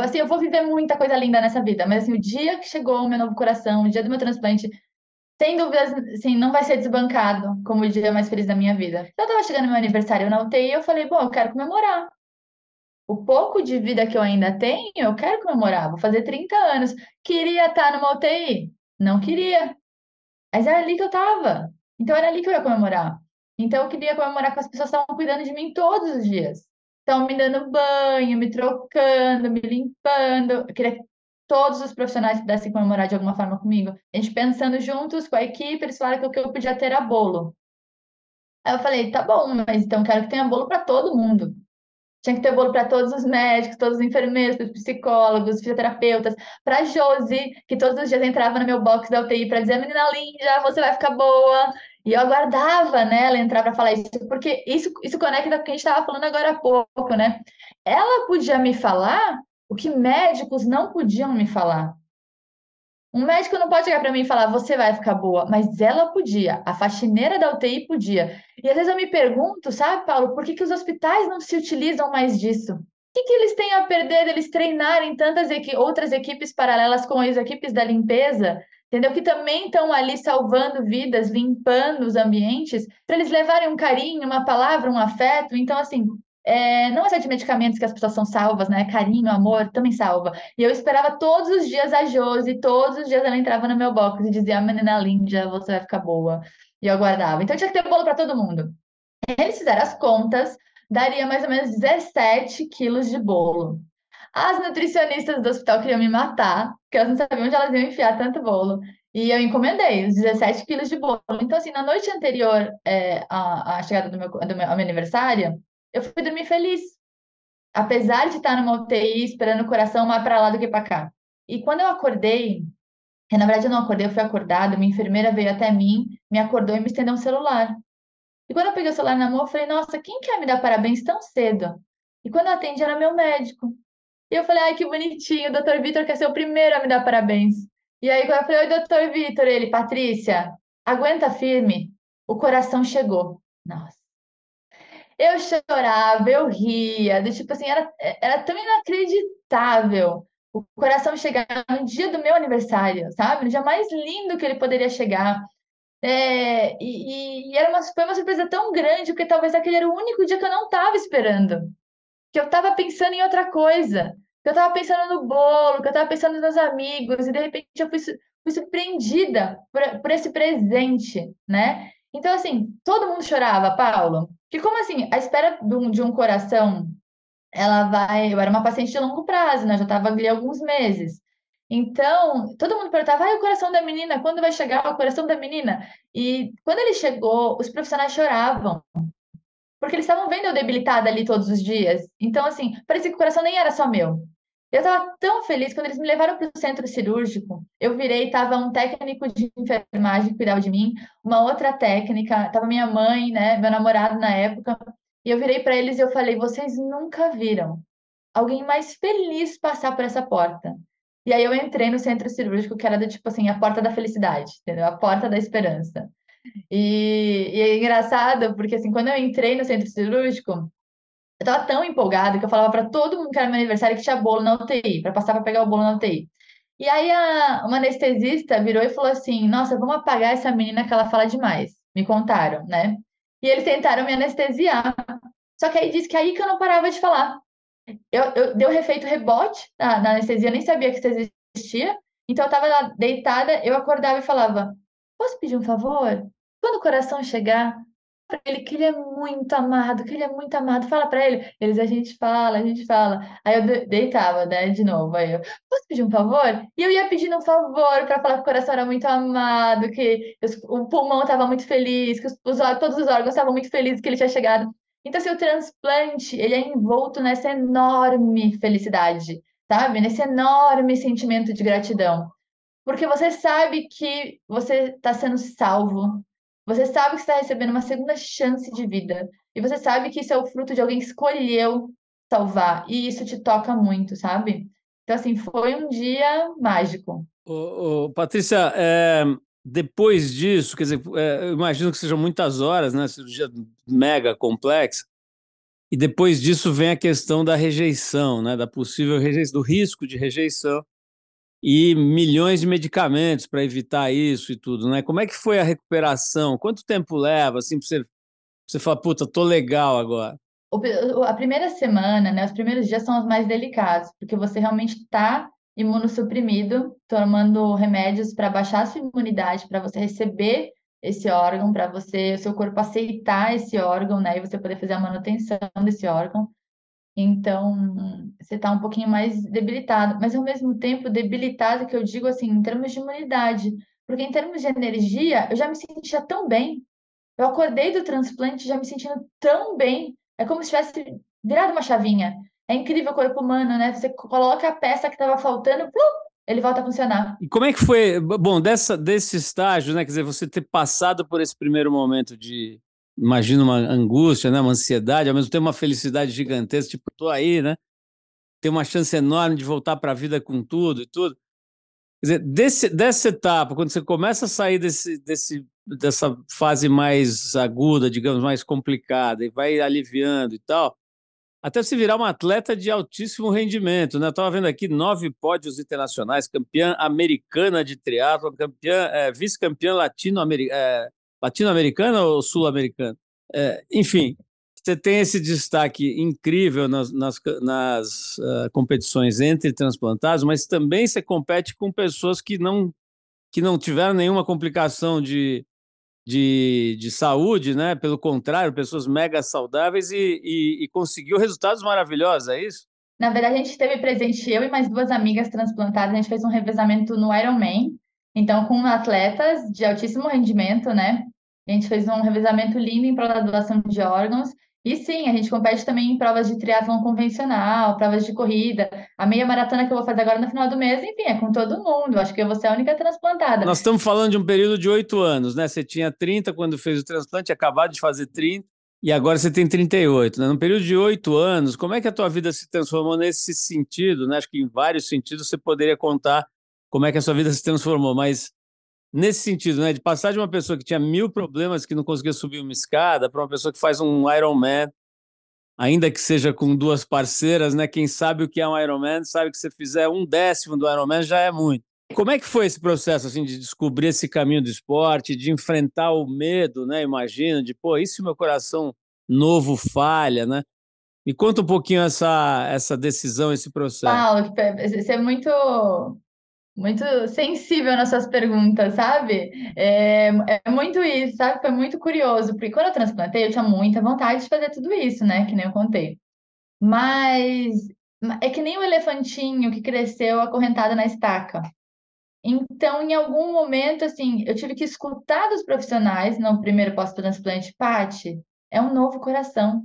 Assim, eu vou viver muita coisa linda nessa vida, mas assim, o dia que chegou o meu novo coração, o dia do meu transplante, sem dúvidas, assim, não vai ser desbancado como o dia mais feliz da minha vida. Eu tava chegando no meu aniversário na UTI e eu falei, bom, eu quero comemorar. O pouco de vida que eu ainda tenho, eu quero comemorar. Vou fazer 30 anos. Queria estar numa UTI? Não queria. Mas era ali que eu tava. Então era ali que eu ia comemorar. Então eu queria comemorar com as pessoas que estavam cuidando de mim todos os dias. Estavam me dando banho, me trocando, me limpando. Eu queria que todos os profissionais pudessem comemorar de alguma forma comigo. A gente pensando juntos com a equipe, eles falaram que o que eu podia ter era bolo. Aí eu falei, tá bom, mas então quero que tenha bolo para todo mundo. Tinha que ter bolo para todos os médicos, todos os enfermeiros, os psicólogos, fisioterapeutas, para Josi, que todos os dias entrava no meu box da UTI para dizer: menina linda, você vai ficar boa. E eu aguardava, né, ela entrar para falar isso, porque isso, isso conecta com o que a gente estava falando agora há pouco, né? Ela podia me falar o que médicos não podiam me falar. Um médico não pode chegar para mim e falar, você vai ficar boa, mas ela podia, a faxineira da UTI podia. E às vezes eu me pergunto, sabe, Paulo, por que, que os hospitais não se utilizam mais disso? O que, que eles têm a perder deles treinarem tantas equi outras equipes paralelas com as equipes da limpeza, entendeu? Que também estão ali salvando vidas, limpando os ambientes, para eles levarem um carinho, uma palavra, um afeto. Então, assim, é, não é só de medicamentos que as pessoas são salvas, né? Carinho, amor, também salva. E eu esperava todos os dias a Josi, todos os dias ela entrava no meu box e dizia: menina linda, você vai ficar boa. E eu aguardava. Então tinha que ter bolo para todo mundo. Eles fizeram as contas, daria mais ou menos 17 quilos de bolo. As nutricionistas do hospital queriam me matar, porque elas não sabiam onde elas iam enfiar tanto bolo. E eu encomendei os 17 quilos de bolo. Então, assim, na noite anterior é, à, à chegada do meu, do meu, ao meu aniversário, eu fui dormir feliz. Apesar de estar numa UTI esperando o coração mais para lá do que para cá. E quando eu acordei, na verdade eu não acordei, eu fui acordada, minha enfermeira veio até mim, me acordou e me estendeu um celular. E quando eu peguei o celular na mão, eu falei, nossa, quem quer me dar parabéns tão cedo? E quando eu atendi, era meu médico. E eu falei, ai, que bonitinho, o doutor Vitor quer ser o primeiro a me dar parabéns. E aí, eu falei, oi, doutor Vitor, ele, Patrícia, aguenta firme, o coração chegou. Nossa. Eu chorava, eu ria, do tipo assim, era, era tão inacreditável o coração chegar no dia do meu aniversário, sabe? No dia mais lindo que ele poderia chegar. É, e, e, era uma, foi uma surpresa tão grande, porque talvez aquele era o único dia que eu não estava esperando. Que eu estava pensando em outra coisa. Que eu estava pensando no bolo, que eu estava pensando nos amigos, e de repente eu fui, fui surpreendida por, por esse presente, né? Então, assim, todo mundo chorava, Paulo. Que como assim, a espera de um, de um coração, ela vai. Eu era uma paciente de longo prazo, né? Já estava ali alguns meses. Então, todo mundo perguntava, ah, o coração da menina, quando vai chegar o coração da menina? E quando ele chegou, os profissionais choravam, porque eles estavam vendo eu debilitada ali todos os dias. Então, assim, parecia que o coração nem era só meu. Eu estava tão feliz quando eles me levaram para o centro cirúrgico. Eu virei, estava um técnico de enfermagem que cuidava de mim, uma outra técnica, estava minha mãe, né, meu namorado na época. E eu virei para eles e eu falei: vocês nunca viram alguém mais feliz passar por essa porta. E aí eu entrei no centro cirúrgico, que era do tipo assim, a porta da felicidade, entendeu? A porta da esperança. E, e é engraçado, porque assim, quando eu entrei no centro cirúrgico, eu tava tão empolgada que eu falava para todo mundo que era meu aniversário que tinha bolo na UTI, para passar para pegar o bolo na UTI. E aí a, uma anestesista virou e falou assim: Nossa, vamos apagar essa menina que ela fala demais. Me contaram, né? E eles tentaram me anestesiar. Só que aí disse que aí que eu não parava de falar. Eu, eu deu refeito rebote na, na anestesia, nem sabia que isso existia. Então eu tava lá deitada, eu acordava e falava: Posso pedir um favor? Quando o coração chegar, para ele que ele é muito amado, que ele é muito amado. Fala para ele. Eles, a gente fala, a gente fala. Aí eu deitava, né, de novo. Aí eu, posso pedir um favor? E eu ia pedindo um favor para falar que o coração era muito amado, que o pulmão estava muito feliz, que os, os, todos os órgãos estavam muito felizes que ele tinha chegado. Então, assim, o transplante, ele é envolto nessa enorme felicidade, sabe? Nesse enorme sentimento de gratidão. Porque você sabe que você está sendo salvo, você sabe que está recebendo uma segunda chance de vida. E você sabe que isso é o fruto de alguém que escolheu salvar. E isso te toca muito, sabe? Então, assim, foi um dia mágico. Ô, ô, Patrícia, é, depois disso, quer dizer, é, eu imagino que sejam muitas horas, né? Cirurgia mega complexa. E depois disso vem a questão da rejeição, né? Da possível rejeição, do risco de rejeição e milhões de medicamentos para evitar isso e tudo, né? Como é que foi a recuperação? Quanto tempo leva, assim, para você, você falar, puta, tô legal agora? a primeira semana, né, os primeiros dias são os mais delicados, porque você realmente está imunossuprimido, tomando remédios para baixar a sua imunidade, para você receber esse órgão, para você, o seu corpo aceitar esse órgão, né, e você poder fazer a manutenção desse órgão. Então, você está um pouquinho mais debilitado, mas ao mesmo tempo debilitado, que eu digo assim, em termos de imunidade, porque em termos de energia, eu já me sentia tão bem. Eu acordei do transplante já me sentindo tão bem. É como se tivesse virado uma chavinha. É incrível o corpo humano, né? Você coloca a peça que estava faltando, plum, ele volta a funcionar. E como é que foi, bom, dessa, desse estágio, né? Quer dizer, você ter passado por esse primeiro momento de, imagino, uma angústia, né? Uma ansiedade, ao mesmo tempo uma felicidade gigantesca, tipo, tô aí, né? Tem uma chance enorme de voltar para a vida com tudo e tudo. Quer dizer, desse, dessa etapa, quando você começa a sair desse, desse, dessa fase mais aguda, digamos, mais complicada, e vai aliviando e tal, até você virar uma atleta de altíssimo rendimento, né? Estava vendo aqui nove pódios internacionais, campeã americana de triatlo, é, vice-campeã latino-americana, é, latino-americana ou sul-americana? É, enfim, você tem esse destaque incrível nas, nas, nas uh, competições entre transplantados, mas também você compete com pessoas que não, que não tiveram nenhuma complicação de, de, de saúde, né? Pelo contrário, pessoas mega saudáveis e, e, e conseguiu resultados maravilhosos, é isso? Na verdade, a gente teve presente, eu e mais duas amigas transplantadas, a gente fez um revezamento no Ironman, então com atletas de altíssimo rendimento, né? A gente fez um revezamento lindo em prol da doação de órgãos e sim, a gente compete também em provas de triatlon convencional, provas de corrida. A meia maratona que eu vou fazer agora no final do mês, enfim, é com todo mundo. Acho que eu vou ser a única transplantada. Nós estamos falando de um período de oito anos, né? Você tinha 30 quando fez o transplante, acabado de fazer 30, e agora você tem 38. Né? Num período de oito anos, como é que a tua vida se transformou nesse sentido? Né? Acho que em vários sentidos você poderia contar como é que a sua vida *laughs* se transformou, mas nesse sentido, né, de passar de uma pessoa que tinha mil problemas, que não conseguia subir uma escada, para uma pessoa que faz um Ironman, ainda que seja com duas parceiras, né? Quem sabe o que é um Ironman, sabe que se fizer um décimo do Ironman já é muito. Como é que foi esse processo assim de descobrir esse caminho do esporte, de enfrentar o medo, né? Imagina, de pô, se meu coração novo falha, né? Me conta um pouquinho essa essa decisão, esse processo. Paulo, você é muito muito sensível nas suas perguntas, sabe? É, é, muito isso, sabe? Foi muito curioso, porque quando eu transplantei, eu tinha muita vontade de fazer tudo isso, né? Que nem eu contei. Mas é que nem o elefantinho que cresceu acorrentado na estaca. Então, em algum momento, assim, eu tive que escutar dos profissionais no primeiro pós-transplante, Pati, é um novo coração.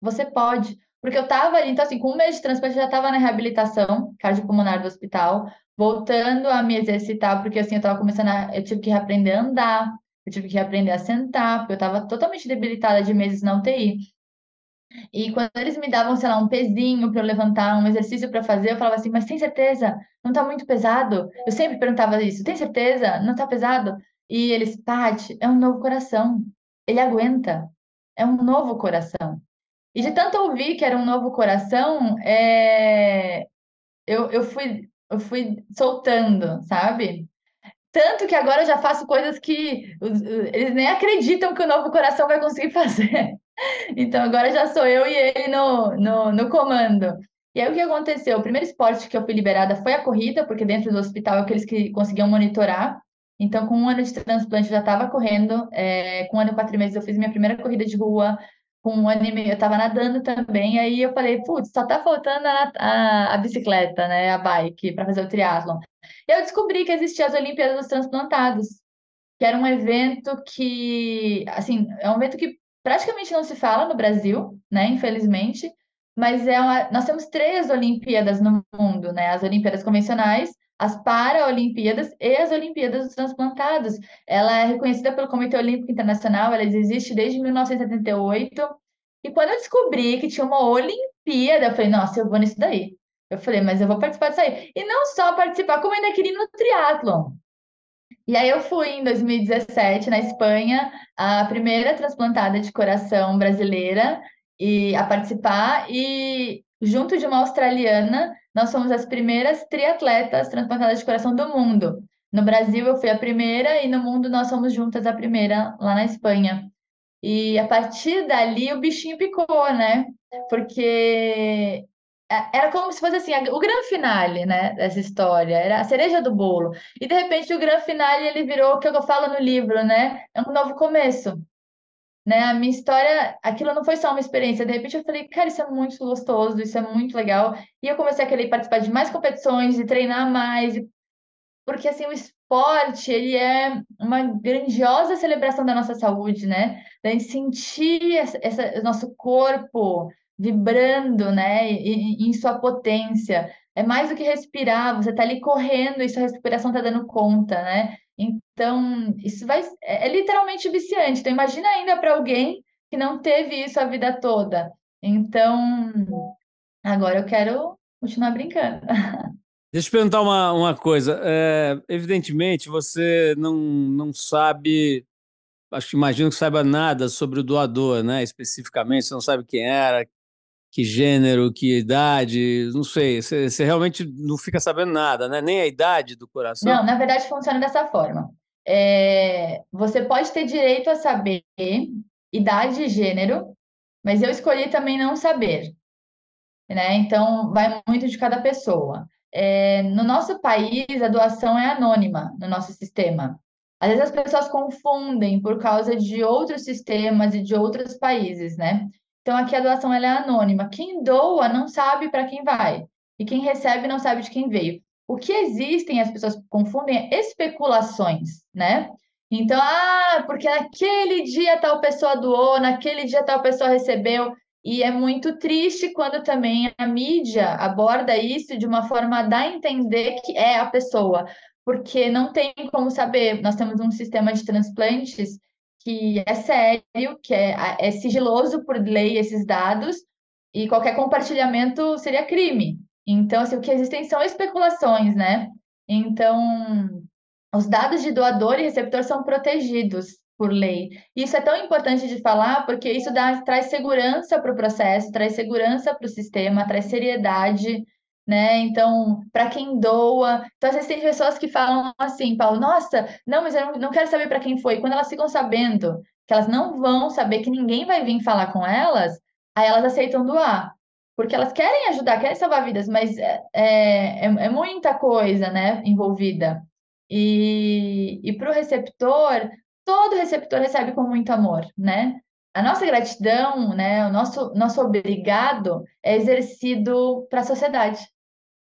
Você pode. Porque eu estava ali, então, assim, com um mês de transplante, eu já estava na reabilitação cardiopulmonar do hospital voltando a me exercitar, porque assim, eu estava começando a, eu tive que reaprender a andar, eu tive que reaprender a sentar, porque eu estava totalmente debilitada de meses na UTI. E quando eles me davam, sei lá, um pezinho para eu levantar, um exercício para fazer, eu falava assim, mas tem certeza? Não está muito pesado? Eu sempre perguntava isso, tem certeza? Não está pesado? E eles, Paty, é um novo coração. Ele aguenta. É um novo coração. E de tanto ouvir que era um novo coração, é... eu, eu fui eu fui soltando, sabe? Tanto que agora eu já faço coisas que eles nem acreditam que o novo coração vai conseguir *laughs* fazer. Então agora já sou eu e ele no, no, no comando. E aí o que aconteceu? O primeiro esporte que eu fui liberada foi a corrida, porque dentro do hospital é aqueles que conseguiam monitorar. Então, com um ano de transplante, eu já estava correndo. É, com um ano e quatro meses, eu fiz minha primeira corrida de rua com um ano e meio eu estava nadando também, aí eu falei, putz, só tá faltando a, a, a bicicleta, né, a bike, para fazer o triatlon. E eu descobri que existia as Olimpíadas dos Transplantados, que era um evento que, assim, é um evento que praticamente não se fala no Brasil, né, infelizmente, mas é uma, nós temos três Olimpíadas no mundo, né, as Olimpíadas convencionais, as Paralimpíadas e as Olimpíadas dos Transplantados. Ela é reconhecida pelo Comitê Olímpico Internacional, ela existe desde 1978. E quando eu descobri que tinha uma Olimpíada, eu falei, nossa, eu vou nisso daí. Eu falei, mas eu vou participar disso aí. E não só participar, como ainda queria ir no triatlon. E aí eu fui em 2017 na Espanha, a primeira transplantada de coração brasileira e a participar e junto de uma australiana, nós fomos as primeiras triatletas transplantadas de coração do mundo. No Brasil eu fui a primeira e no mundo nós somos juntas a primeira lá na Espanha. E a partir dali o bichinho picou, né? Porque é, era como se fosse assim, o grande finale, né, dessa história, era a cereja do bolo. E de repente o grande finale ele virou o que eu falo no livro, né? É um novo começo. Né? A minha história, aquilo não foi só uma experiência. De repente eu falei, cara, isso é muito gostoso, isso é muito legal. E eu comecei a querer participar de mais competições, de treinar mais, porque assim o esporte ele é uma grandiosa celebração da nossa saúde, né? Da gente sentir essa, essa nosso corpo vibrando, né, em, em sua potência. É mais do que respirar, você está ali correndo e sua respiração está dando conta, né? Então, isso vai é, é literalmente viciante. Então, imagina ainda para alguém que não teve isso a vida toda. Então, agora eu quero continuar brincando. *laughs* Deixa eu perguntar uma, uma coisa. É, evidentemente, você não, não sabe, acho que imagino que saiba nada sobre o doador, né? Especificamente, você não sabe quem era, que gênero, que idade, não sei. Você, realmente não fica sabendo nada, né? Nem a idade do coração. Não, na verdade funciona dessa forma. É, você pode ter direito a saber idade e gênero, mas eu escolhi também não saber. Né? Então, vai muito de cada pessoa. É, no nosso país, a doação é anônima no nosso sistema. Às vezes as pessoas confundem por causa de outros sistemas e de outros países, né? Então, aqui a doação é anônima. Quem doa não sabe para quem vai. E quem recebe não sabe de quem veio. O que existem, as pessoas confundem, é especulações, né? Então, ah, porque naquele dia tal pessoa doou, naquele dia tal pessoa recebeu. E é muito triste quando também a mídia aborda isso de uma forma a dar a entender que é a pessoa, porque não tem como saber. Nós temos um sistema de transplantes que é sério, que é, é sigiloso por lei esses dados, e qualquer compartilhamento seria crime. Então, assim, o que existem são especulações, né? Então, os dados de doador e receptor são protegidos por lei. Isso é tão importante de falar porque isso dá, traz segurança para o processo, traz segurança para o sistema, traz seriedade né? Então, para quem doa. Então, às vezes tem pessoas que falam assim, Paulo, nossa, não, mas eu não quero saber para quem foi. Quando elas ficam sabendo que elas não vão saber, que ninguém vai vir falar com elas, aí elas aceitam doar. Porque elas querem ajudar, querem salvar vidas, mas é, é, é muita coisa, né, envolvida. E, e para o receptor, todo receptor recebe com muito amor, né? A nossa gratidão, né, o nosso, nosso obrigado é exercido para a sociedade.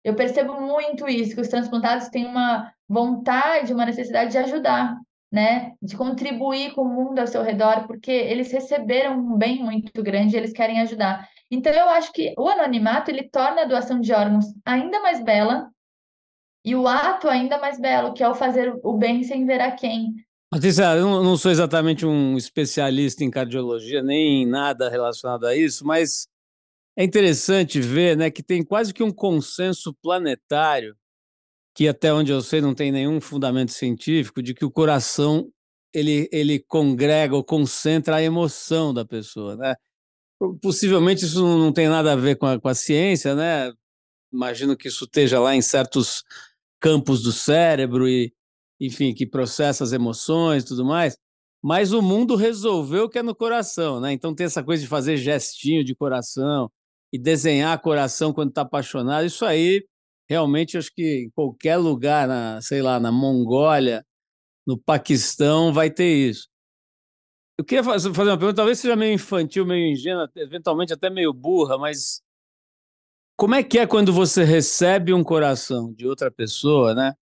Eu percebo muito isso, que os transplantados têm uma vontade, uma necessidade de ajudar, né? De contribuir com o mundo ao seu redor, porque eles receberam um bem muito grande e eles querem ajudar. Então, eu acho que o anonimato, ele torna a doação de órgãos ainda mais bela e o ato ainda mais belo, que é o fazer o bem sem ver a quem. Patrícia, eu não sou exatamente um especialista em cardiologia, nem em nada relacionado a isso, mas é interessante ver né, que tem quase que um consenso planetário, que até onde eu sei não tem nenhum fundamento científico, de que o coração ele, ele congrega ou concentra a emoção da pessoa. Né? Possivelmente isso não tem nada a ver com a, com a ciência, né? imagino que isso esteja lá em certos campos do cérebro e, enfim, que processa as emoções e tudo mais mas o mundo resolveu que é no coração, né? Então tem essa coisa de fazer gestinho de coração, e desenhar coração quando está apaixonado, isso aí realmente acho que em qualquer lugar, na, sei lá, na Mongólia, no Paquistão, vai ter isso. Eu queria fazer uma pergunta, talvez seja meio infantil, meio ingênua, eventualmente até meio burra, mas como é que é quando você recebe um coração de outra pessoa, né?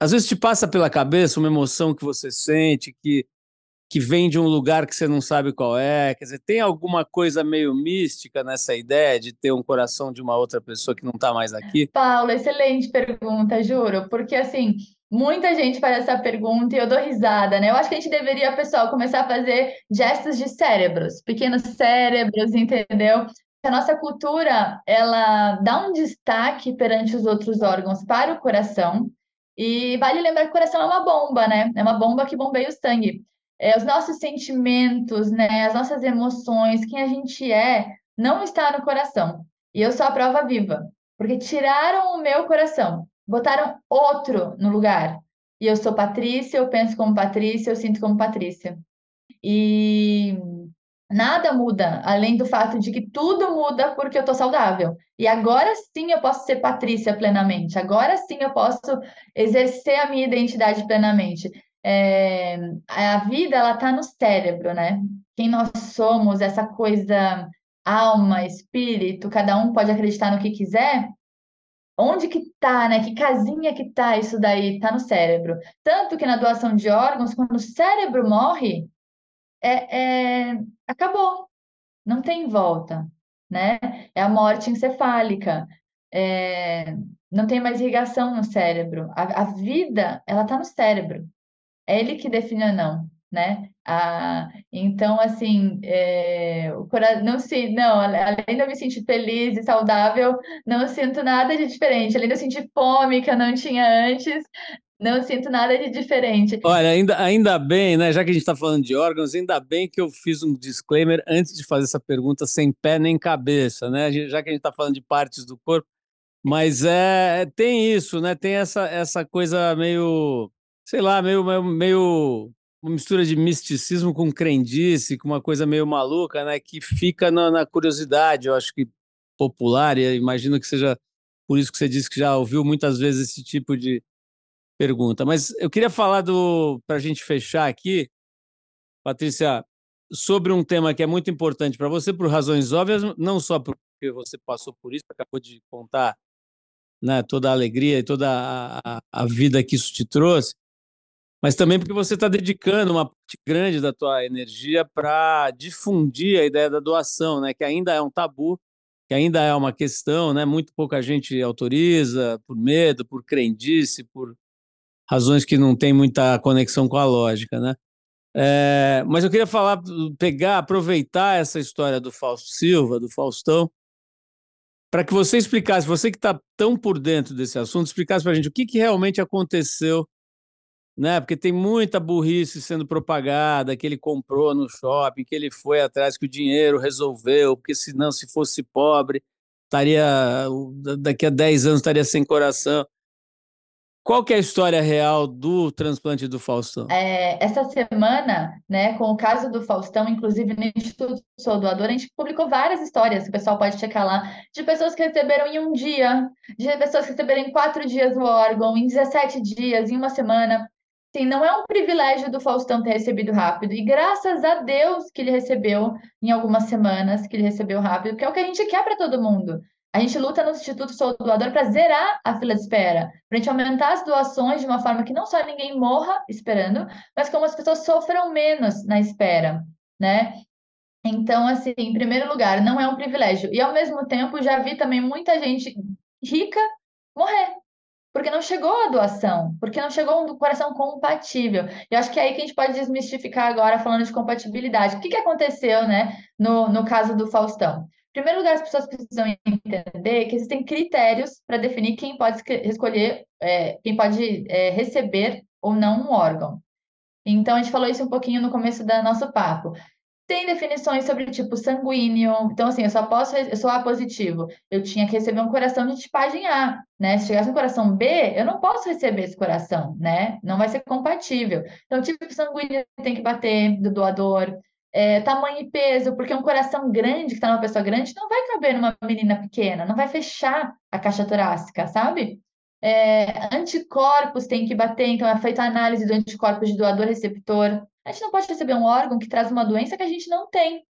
Às vezes te passa pela cabeça uma emoção que você sente, que que vem de um lugar que você não sabe qual é? Quer dizer, tem alguma coisa meio mística nessa ideia de ter um coração de uma outra pessoa que não está mais aqui? Paulo, excelente pergunta, juro, porque assim, muita gente faz essa pergunta e eu dou risada, né? Eu acho que a gente deveria, pessoal, começar a fazer gestos de cérebros, pequenos cérebros, entendeu? A nossa cultura, ela dá um destaque perante os outros órgãos para o coração, E vale lembrar que o coração é uma bomba, né? É uma bomba que bombeia o sangue. É, os nossos sentimentos, né? As nossas emoções, quem a gente é, não está no coração. E eu sou a prova viva, porque tiraram o meu coração, botaram outro no lugar. E eu sou Patrícia, eu penso como Patrícia, eu sinto como Patrícia. E nada muda, além do fato de que tudo muda porque eu estou saudável. E agora sim eu posso ser Patrícia plenamente. Agora sim eu posso exercer a minha identidade plenamente. É, a vida ela está no cérebro, né? Quem nós somos, essa coisa alma, espírito, cada um pode acreditar no que quiser. Onde que tá, né? Que casinha que tá isso daí? Tá no cérebro. Tanto que na doação de órgãos, quando o cérebro morre, é, é, acabou, não tem volta, né? É a morte encefálica, é, não tem mais irrigação no cérebro. A, a vida, ela está no cérebro. É ele que define ou não, né? Ah, então, assim, é, o cora... não se, não, além de eu me sentir feliz e saudável, não sinto nada de diferente. Além de eu sentir fome que eu não tinha antes, não sinto nada de diferente. Olha, ainda, ainda bem, né? Já que a gente está falando de órgãos, ainda bem que eu fiz um disclaimer antes de fazer essa pergunta sem pé nem cabeça, né? Já que a gente está falando de partes do corpo, mas é tem isso, né? Tem essa, essa coisa meio, sei lá, meio, meio, meio uma mistura de misticismo com crendice, com uma coisa meio maluca, né? Que fica na, na curiosidade, eu acho que popular, e imagino que seja por isso que você disse que já ouviu muitas vezes esse tipo de pergunta. Mas eu queria falar do para a gente fechar aqui, Patrícia, sobre um tema que é muito importante para você por razões óbvias, não só porque você passou por isso, acabou de contar né, toda a alegria e toda a, a, a vida que isso te trouxe, mas também porque você está dedicando uma parte grande da tua energia para difundir a ideia da doação, né, que ainda é um tabu, que ainda é uma questão, né, muito pouca gente autoriza por medo, por crendice, por razões que não têm muita conexão com a lógica, né? É, mas eu queria falar, pegar, aproveitar essa história do Fausto Silva, do Faustão, para que você explicasse, você que está tão por dentro desse assunto, explicasse para a gente o que, que realmente aconteceu, né? Porque tem muita burrice sendo propagada, que ele comprou no shopping, que ele foi atrás, que o dinheiro resolveu, porque senão, se fosse pobre, estaria daqui a 10 anos estaria sem coração. Qual que é a história real do transplante do Faustão? É, essa semana, né, com o caso do Faustão, inclusive no Instituto Sou Doador, a gente publicou várias histórias, o pessoal pode checar lá, de pessoas que receberam em um dia, de pessoas que receberam em quatro dias o órgão, em 17 dias, em uma semana. Sim, não é um privilégio do Faustão ter recebido rápido, e graças a Deus que ele recebeu em algumas semanas, que ele recebeu rápido, que é o que a gente quer para todo mundo. A gente luta no Instituto Sou Doador para zerar a fila de espera, para a gente aumentar as doações de uma forma que não só ninguém morra esperando, mas como as pessoas sofram menos na espera, né? Então, assim, em primeiro lugar, não é um privilégio. E, ao mesmo tempo, já vi também muita gente rica morrer, porque não chegou a doação, porque não chegou um coração compatível. E acho que é aí que a gente pode desmistificar agora, falando de compatibilidade. O que, que aconteceu, né, no, no caso do Faustão? primeiro lugar, as pessoas precisam entender que existem critérios para definir quem pode escolher, é, quem pode é, receber ou não um órgão. Então, a gente falou isso um pouquinho no começo do nosso papo. Tem definições sobre tipo sanguíneo. Então, assim, eu só posso, eu sou A positivo. Eu tinha que receber um coração de tipagem A, né? Se chegasse um coração B, eu não posso receber esse coração, né? Não vai ser compatível. Então, tipo sanguíneo tem que bater do doador é, tamanho e peso, porque um coração grande, que está numa pessoa grande, não vai caber numa menina pequena, não vai fechar a caixa torácica, sabe? É, anticorpos tem que bater, então é feita a análise do anticorpo de doador-receptor. A gente não pode receber um órgão que traz uma doença que a gente não tem,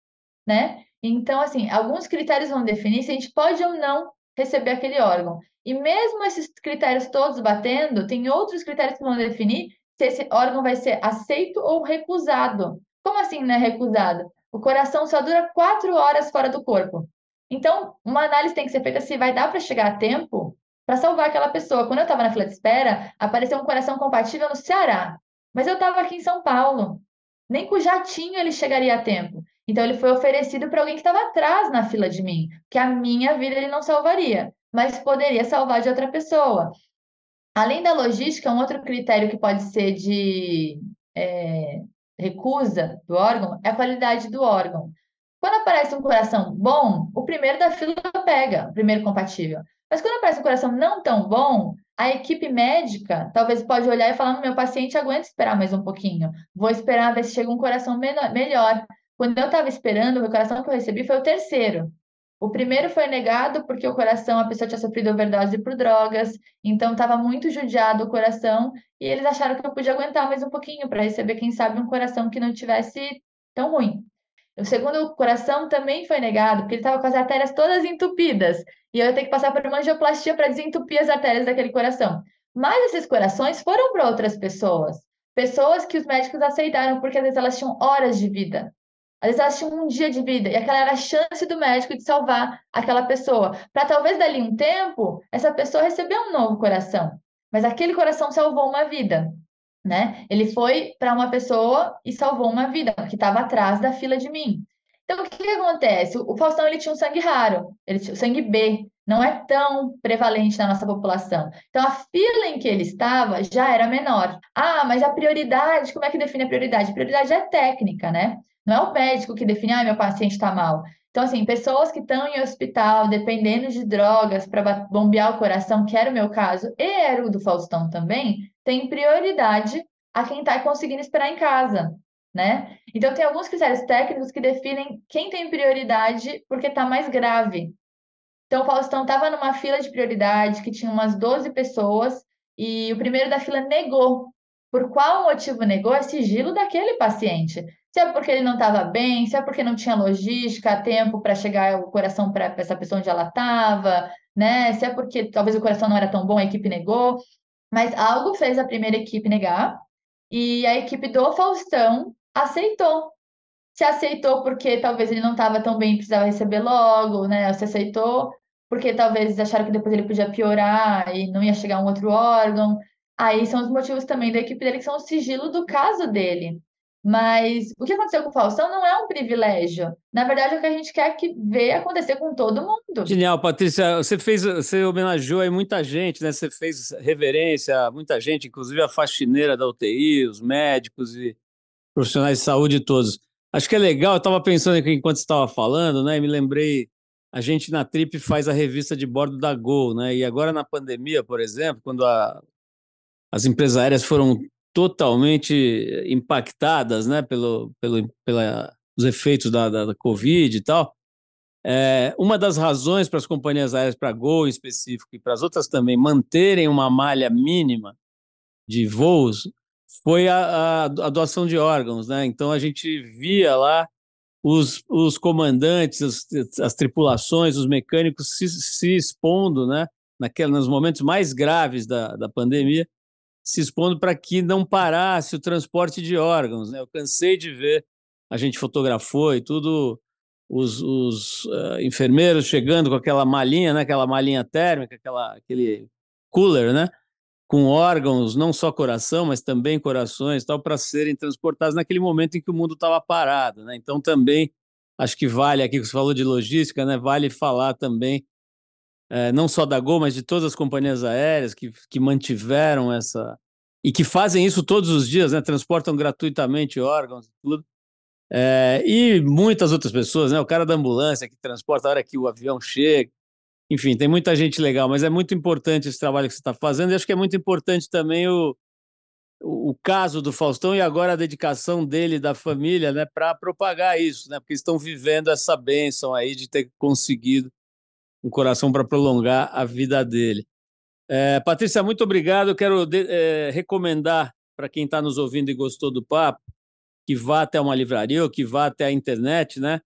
né? Então, assim, alguns critérios vão definir se a gente pode ou não receber aquele órgão. E mesmo esses critérios todos batendo, tem outros critérios que vão definir se esse órgão vai ser aceito ou recusado. Como assim, né, recusado? O coração só dura quatro horas fora do corpo. Então, uma análise tem que ser feita se vai dar para chegar a tempo para salvar aquela pessoa. Quando eu estava na fila de espera, apareceu um coração compatível no Ceará. Mas eu estava aqui em São Paulo. Nem com o jatinho ele chegaria a tempo. Então, ele foi oferecido para alguém que estava atrás na fila de mim, que a minha vida ele não salvaria, mas poderia salvar de outra pessoa. Além da logística, um outro critério que pode ser de é, recusa do órgão é a qualidade do órgão. Quando aparece um coração bom, o primeiro da fila pega, o primeiro compatível. Mas quando aparece um coração não tão bom, a equipe médica talvez pode olhar e falar: meu paciente aguenta esperar mais um pouquinho. Vou esperar ver se chega um coração menor, melhor. Quando eu estava esperando, o coração que eu recebi foi o terceiro. O primeiro foi negado porque o coração, a pessoa tinha sofrido overdose por drogas, então estava muito judiado o coração, e eles acharam que eu podia aguentar mais um pouquinho para receber, quem sabe, um coração que não tivesse tão ruim. O segundo coração também foi negado, porque ele estava com as artérias todas entupidas, e eu ia ter que passar por uma angioplastia para desentupir as artérias daquele coração. Mas esses corações foram para outras pessoas, pessoas que os médicos aceitaram, porque às vezes elas tinham horas de vida. Às vezes elas tinham um dia de vida e aquela era a chance do médico de salvar aquela pessoa. Para talvez dali um tempo, essa pessoa receber um novo coração. Mas aquele coração salvou uma vida, né? Ele foi para uma pessoa e salvou uma vida que estava atrás da fila de mim. Então, o que, que acontece? O Faustão ele tinha um sangue raro, ele tinha o sangue B, não é tão prevalente na nossa população. Então, a fila em que ele estava já era menor. Ah, mas a prioridade, como é que define a prioridade? A prioridade é técnica, né? Não é o médico que define, ah, meu paciente está mal. Então, assim, pessoas que estão em hospital, dependendo de drogas para bombear o coração, que era o meu caso, e era o do Faustão também, tem prioridade a quem está conseguindo esperar em casa, né? Então, tem alguns critérios técnicos que definem quem tem prioridade porque está mais grave. Então, o Faustão estava numa fila de prioridade que tinha umas 12 pessoas e o primeiro da fila negou. Por qual motivo negou? É sigilo daquele paciente se é porque ele não estava bem, se é porque não tinha logística, tempo para chegar o coração para essa pessoa onde ela estava, né? Se é porque talvez o coração não era tão bom, a equipe negou, mas algo fez a primeira equipe negar e a equipe do Faustão aceitou. Se aceitou porque talvez ele não estava tão bem, precisava receber logo, né? Se aceitou porque talvez acharam que depois ele podia piorar e não ia chegar um outro órgão. Aí são os motivos também da equipe dele, que são o sigilo do caso dele. Mas o que aconteceu com o Faustão não é um privilégio. Na verdade, é o que a gente quer que ver acontecer com todo mundo. Genial, Patrícia. Você fez, você homenageou aí muita gente, né? Você fez reverência a muita gente, inclusive a faxineira da UTI, os médicos e profissionais de saúde todos. Acho que é legal, eu estava pensando aqui enquanto estava falando, né? Me lembrei, a gente na Trip faz a revista de bordo da Gol, né? E agora na pandemia, por exemplo, quando a, as empresas aéreas foram totalmente impactadas né, pelo, pelo, pela, os efeitos da, da, da Covid e tal. É, uma das razões para as companhias aéreas, para a Gol em específico e para as outras também, manterem uma malha mínima de voos foi a, a, a, doação de órgãos. Né? Então a gente via lá os, os comandantes, as, as tripulações, os mecânicos se, se expondo né? Naquela, nos momentos mais graves da, da pandemia se expondo para que não parasse o transporte de órgãos. Né? Eu cansei de ver, a gente fotografou e tudo, os, os uh, enfermeiros chegando com aquela malinha, né? aquela malinha térmica, aquela, aquele cooler, né? Com órgãos, não só coração, mas também corações, tal, para serem transportados naquele momento em que o mundo estava parado. Né? Então, também, acho que vale, aqui que você falou de logística, né? vale falar também é, não só da Gol, mas de todas as companhias aéreas que, que mantiveram essa. e que fazem isso todos os dias, né? transportam gratuitamente órgãos e tudo. É, e muitas outras pessoas, né? o cara da ambulância que transporta a hora que o avião chega. Enfim, tem muita gente legal, mas é muito importante esse trabalho que você está fazendo e acho que é muito importante também o, o caso do Faustão e agora a dedicação dele da família né, para propagar isso, né, porque estão vivendo essa bênção aí de ter conseguido um coração para prolongar a vida dele. É, Patrícia, muito obrigado. Eu quero de, é, recomendar para quem está nos ouvindo e gostou do papo que vá até uma livraria ou que vá até a internet, né?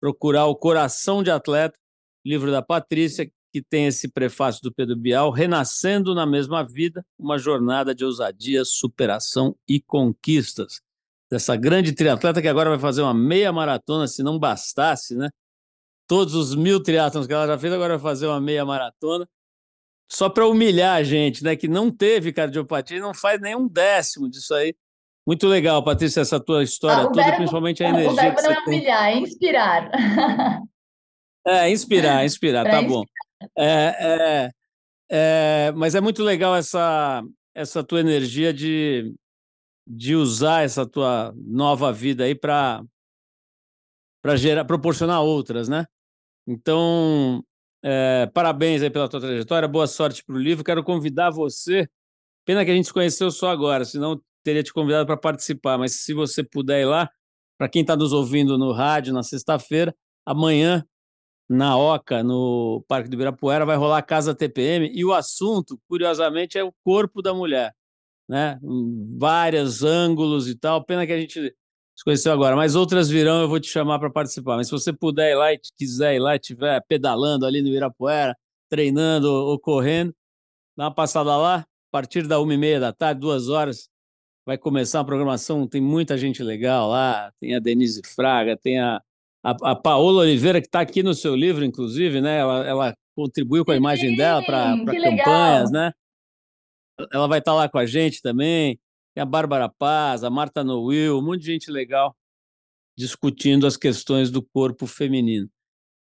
Procurar o Coração de Atleta, livro da Patrícia, que tem esse prefácio do Pedro Bial, Renascendo na Mesma Vida, uma jornada de ousadia, superação e conquistas. Dessa grande triatleta que agora vai fazer uma meia maratona, se não bastasse, né? todos os mil triatlons que ela já fez, agora vai fazer uma meia maratona. Só para humilhar a gente, né? Que não teve cardiopatia e não faz nem um décimo disso aí. Muito legal, Patrícia, essa tua história ah, toda, verbo, principalmente a *laughs* energia. O verbo não é humilhar, é inspirar. *laughs* É, inspirar, inspirar, tá bom. É, é, É, mas é muito legal essa, essa tua energia de, de usar essa tua nova vida aí para para gerar proporcionar outras, né? Então, é, parabéns aí pela tua trajetória, boa sorte para o livro. Quero convidar você. Pena que a gente se conheceu só agora, senão teria te convidado para participar. Mas se você puder ir lá, para quem está nos ouvindo no rádio na sexta-feira, amanhã na Oca, no Parque do Ibirapuera, vai rolar a Casa TPM e o assunto, curiosamente, é o corpo da mulher, né? Vários ângulos e tal. Pena que a gente se conheceu agora, mas outras virão, eu vou te chamar para participar. Mas se você puder ir lá e quiser ir lá estiver pedalando ali no Ibirapuera, treinando ou correndo, dá uma passada lá. A partir da uma e meia da tarde, duas horas, vai começar a programação. Tem muita gente legal lá. Tem a Denise Fraga, tem a a, a Paola Oliveira, que está aqui no seu livro, inclusive, né? Ela, ela contribuiu com a imagem dela para campanhas, né? Ela vai estar tá lá com a gente também. Tem a Bárbara Paz, a Marta Noel, um monte de gente legal discutindo as questões do corpo feminino.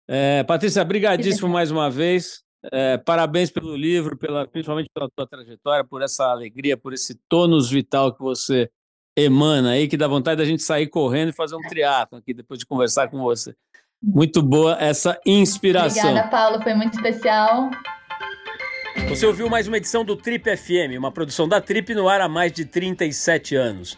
É, Patrícia, brigadíssimo mais uma vez. É, parabéns pelo livro, pela, principalmente pela tua trajetória, por essa alegria, por esse tônus vital que você emana aí, que dá vontade da gente sair correndo e fazer um triatlo aqui depois de conversar com você. Muito boa essa inspiração. Obrigada, Paulo, foi muito especial. Você ouviu mais uma edição do Trip FM, uma produção da Trip no ar há mais de 37 anos.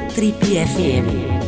Trip FM.